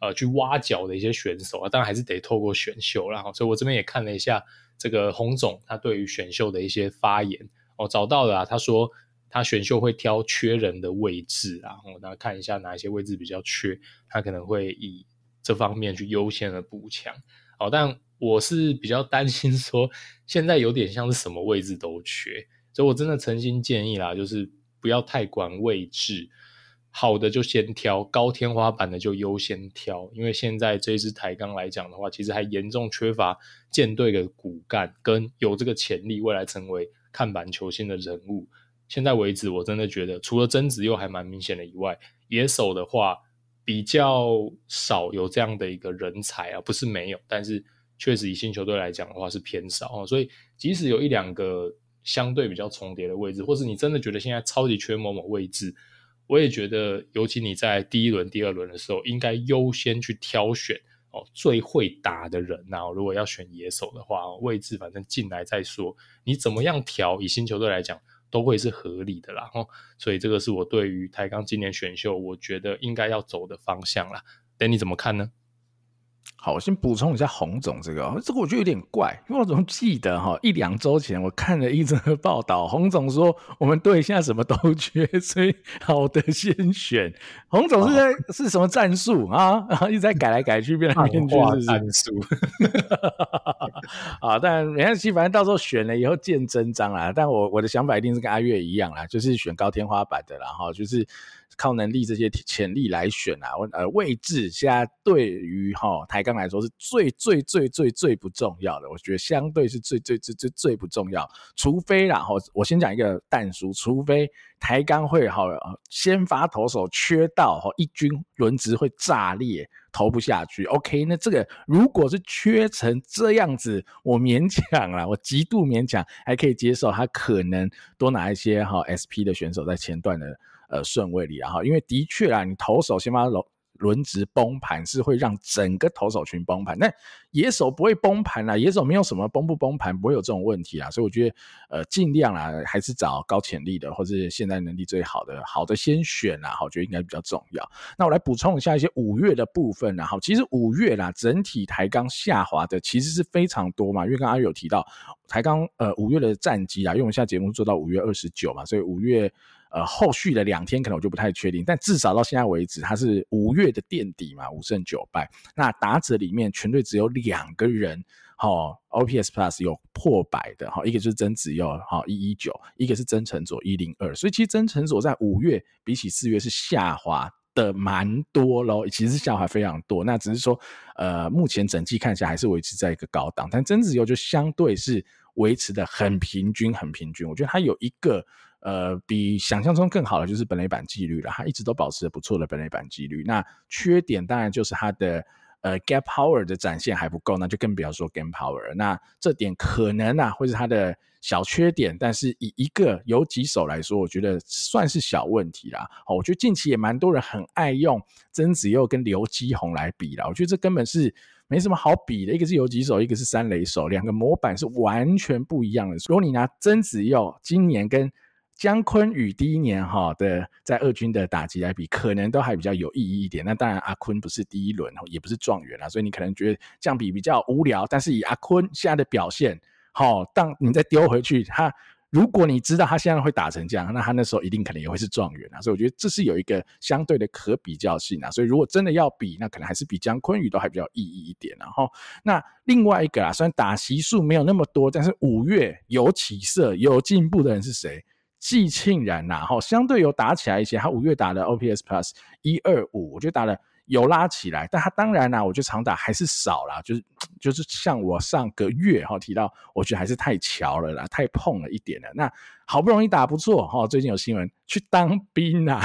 呃去挖角的一些选手啊。当然还是得透过选秀啦。所以我这边也看了一下这个洪总他对于选秀的一些发言。哦，找到了啊！他说他选秀会挑缺人的位置啊，然后那看一下哪一些位置比较缺，他可能会以这方面去优先的补强。哦，但我是比较担心说，现在有点像是什么位置都缺，所以我真的诚心建议啦，就是不要太管位置，好的就先挑，高天花板的就优先挑，因为现在这一支台钢来讲的话，其实还严重缺乏舰队的骨干，跟有这个潜力未来成为。看板球星的人物，现在为止，我真的觉得除了曾子佑还蛮明显的以外，野手的话比较少有这样的一个人才啊，不是没有，但是确实以新球队来讲的话是偏少哦。所以即使有一两个相对比较重叠的位置，或是你真的觉得现在超级缺某某位置，我也觉得，尤其你在第一轮、第二轮的时候，应该优先去挑选。哦，最会打的人呐，如果要选野手的话，位置反正进来再说，你怎么样调，以新球队来讲，都会是合理的啦。哦，所以这个是我对于台钢今年选秀，我觉得应该要走的方向啦。等你怎么看呢？好，我先补充一下洪总这个，这个我觉得有点怪，因为我总记得哈，一两周前我看了一则报道，洪总说我们队现在什么都缺，所以好的先选。洪总是在、哦、是什么战术啊？然后一直在改来改去，变来变去是是，是战术。(laughs) 啊，但没关系，反正到时候选了以后见真章啦。但我我的想法一定是跟阿月一样啦，就是选高天花板的啦，然后就是。靠能力这些潜力来选啊，呃，位置现在对于哈台钢来说是最最最最最不重要的，我觉得相对是最最最最最不重要，除非啦哈，我先讲一个但书，除非台钢会哈先发投手缺到哈一军轮值会炸裂投不下去，OK，那这个如果是缺成这样子，我勉强啦，我极度勉强还可以接受，他可能多拿一些哈 SP 的选手在前段的。呃，顺位里啊，哈，因为的确啊，你投手先把轮轮值崩盘是会让整个投手群崩盘，那野手不会崩盘啦，野手没有什么崩不崩盘，不会有这种问题啊，所以我觉得呃，尽量啊，还是找高潜力的或是现在能力最好的，好的先选啦，我觉得应该比较重要。那我来补充一下一些五月的部分啦，哈，其实五月啦，整体台钢下滑的其实是非常多嘛，因为刚刚有提到台钢呃五月的战绩啊，因为我们现在节目做到五月二十九嘛，所以五月。呃，后续的两天可能我就不太确定，但至少到现在为止，它是五月的垫底嘛，五胜九败。那打者里面全队只有两个人，哈，OPS Plus 有破百的，哈，一个就是曾子佑，哈，一一九，一个是曾承佐一零二。所以其实曾承佐在五月比起四月是下滑的蛮多喽，其实下滑非常多。那只是说，呃，目前整季看起来还是维持在一个高档，但曾子佑就相对是维持的很平均，很平均。我觉得它有一个。呃，比想象中更好的就是本垒板纪律了，他一直都保持着不错的本垒板纪律。那缺点当然就是他的呃，gap power 的展现还不够，那就更不要说 game power。那这点可能啊，会是他的小缺点，但是以一个游击手来说，我觉得算是小问题啦。哦，我觉得近期也蛮多人很爱用曾子佑跟刘基宏来比啦，我觉得这根本是没什么好比的，一个是游击手，一个是三垒手，两个模板是完全不一样的。如果你拿曾子佑今年跟姜昆宇第一年哈的在二军的打击来比，可能都还比较有意义一点。那当然阿坤不是第一轮，也不是状元啦，所以你可能觉得这样比比较无聊。但是以阿坤现在的表现，好，当你再丢回去，他如果你知道他现在会打成这样，那他那时候一定可能也会是状元啊。所以我觉得这是有一个相对的可比较性啊。所以如果真的要比，那可能还是比姜昆宇都还比较意义一点。然后那另外一个啊，虽然打席数没有那么多，但是五月有起色、有进步的人是谁？季庆然呐，哈，相对有打起来一些。他五月打的 OPS Plus 一二五，我觉得打的有拉起来。但他当然啦，我觉得长打还是少啦，就是 (tsk) 就是像我上个月哈提到，我觉得还是太巧了啦，太碰了一点了。那好不容易打不错哈，最近有新闻去当兵呐，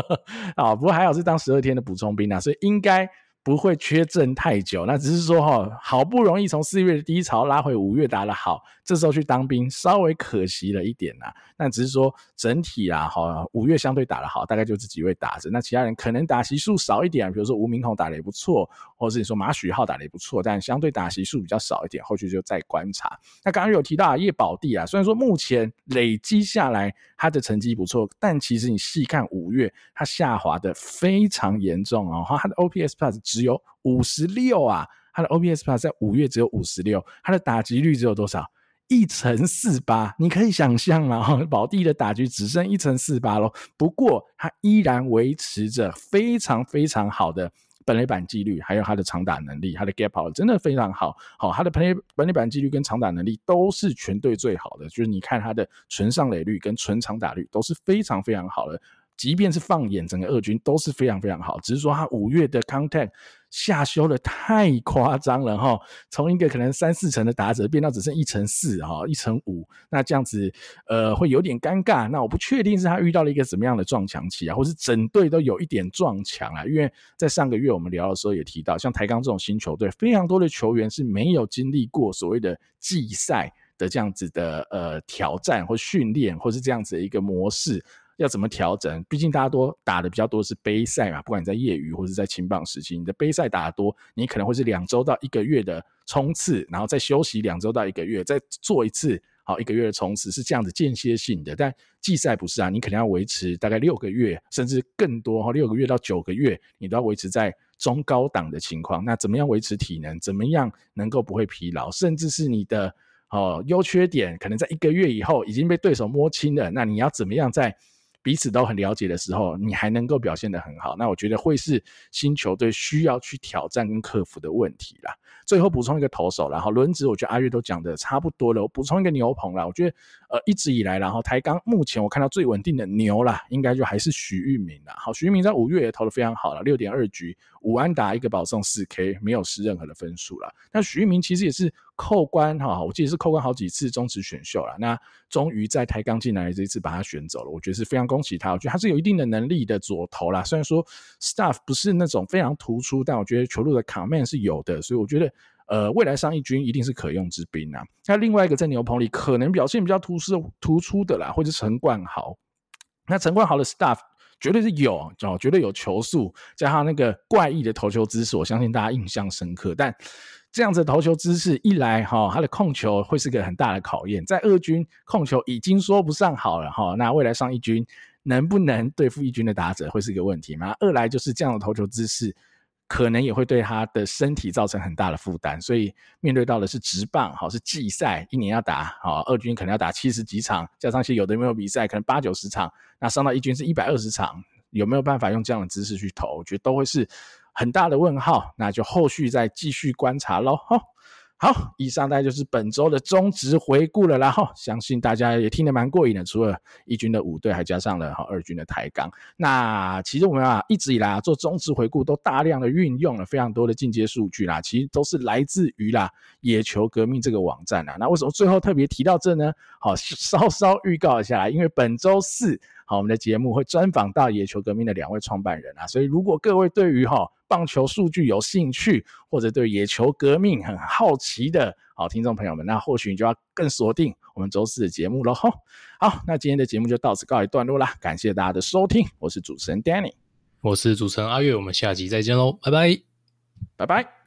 (laughs) 啊，不过还好是当十二天的补充兵啊，所以应该。不会缺阵太久，那只是说哈，好不容易从四月的低潮拉回五月打得好，这时候去当兵稍微可惜了一点呐。那只是说整体啊，哈，五月相对打得好，大概就这几位打者，那其他人可能打席数少一点，比如说吴明宏打得也不错，或者是你说马许浩打得也不错，但相对打席数比较少一点，后续就再观察。那刚刚有提到啊，叶宝地啊，虽然说目前累积下来他的成绩不错，但其实你细看五月，他下滑的非常严重哦，哈，他的 OPS Plus。只有五十六啊，他的 OPS Plus 在五月只有五十六，他的打击率只有多少？一成四八，你可以想象啊，宝地的打击只剩一成四八咯。不过他依然维持着非常非常好的本垒板纪律，还有他的长打能力，他的 gap power 真的非常好。好，他的本垒本垒板纪律跟长打能力都是全队最好的，就是你看他的纯上垒率跟纯长打率都是非常非常好的。即便是放眼整个二军都是非常非常好，只是说他五月的 contact 下修的太夸张了哈，从一个可能三四成的打者变到只剩一成四哈，一成五，那这样子呃会有点尴尬。那我不确定是他遇到了一个什么样的撞墙期啊，或是整队都有一点撞墙啊？因为在上个月我们聊的时候也提到，像台钢这种新球队，非常多的球员是没有经历过所谓的季赛的这样子的呃挑战或训练，或是这样子的一个模式。要怎么调整？毕竟大家都打的比较多是杯赛嘛，不管你在业余或者在青棒时期，你的杯赛打得多，你可能会是两周到一个月的冲刺，然后再休息两周到一个月，再做一次好一个月的冲刺，是这样子间歇性的。但季赛不是啊，你可能要维持大概六个月，甚至更多哈，六个月到九个月，你都要维持在中高档的情况。那怎么样维持体能？怎么样能够不会疲劳？甚至是你的哦优缺点，可能在一个月以后已经被对手摸清了，那你要怎么样在？彼此都很了解的时候，你还能够表现得很好，那我觉得会是新球队需要去挑战跟克服的问题啦。最后补充一个投手，然后轮值，我觉得阿月都讲的差不多了。我补充一个牛棚啦，我觉得呃一直以来，然后台钢目前我看到最稳定的牛啦，应该就还是许玉明啦。好，许玉明在五月也投得非常好了，六点二局，五安打一个保送四 K，没有失任何的分数了。那许玉明其实也是扣关哈，我记得是扣关好几次终止选秀了。那终于在台钢进来这一次把他选走了，我觉得是非常恭喜他。我觉得他是有一定的能力的左投啦，虽然说 staff 不是那种非常突出，但我觉得球路的 command 是有的，所以我觉得呃未来上一军一定是可用之兵啊。那另外一个在牛棚里可能表现比较突出突出的啦，或者陈冠豪。那陈冠豪的 staff。绝对是有，哦，绝对有球速，加上那个怪异的投球姿势，我相信大家印象深刻。但这样子的投球姿势一来，哈，他的控球会是个很大的考验。在二军控球已经说不上好了，哈，那未来上一军能不能对付一军的打者，会是一个问题嘛？二来就是这样的投球姿势。可能也会对他的身体造成很大的负担，所以面对到的是直棒，好，是季赛，一年要打，好，二军可能要打七十几场，加上一些有的没有比赛，可能八九十场，那上到一军是一百二十场，有没有办法用这样的姿势去投？我觉得都会是很大的问号，那就后续再继续观察喽，哈。好，以上大概就是本周的中职回顾了，然后相信大家也听得蛮过瘾的。除了一军的五队，还加上了哈二军的抬杠。那其实我们啊一直以来啊做中职回顾，都大量的运用了非常多的进阶数据啦，其实都是来自于啦野球革命这个网站啊。那为什么最后特别提到这呢？好，稍稍预告一下，因为本周四好我们的节目会专访到野球革命的两位创办人啊，所以如果各位对于哈。棒球数据有兴趣，或者对野球革命很好奇的好听众朋友们，那或许你就要更锁定我们周四的节目了哈。好，那今天的节目就到此告一段落啦，感谢大家的收听，我是主持人 Danny，我是主持人阿月，我们下集再见喽，拜拜，拜拜。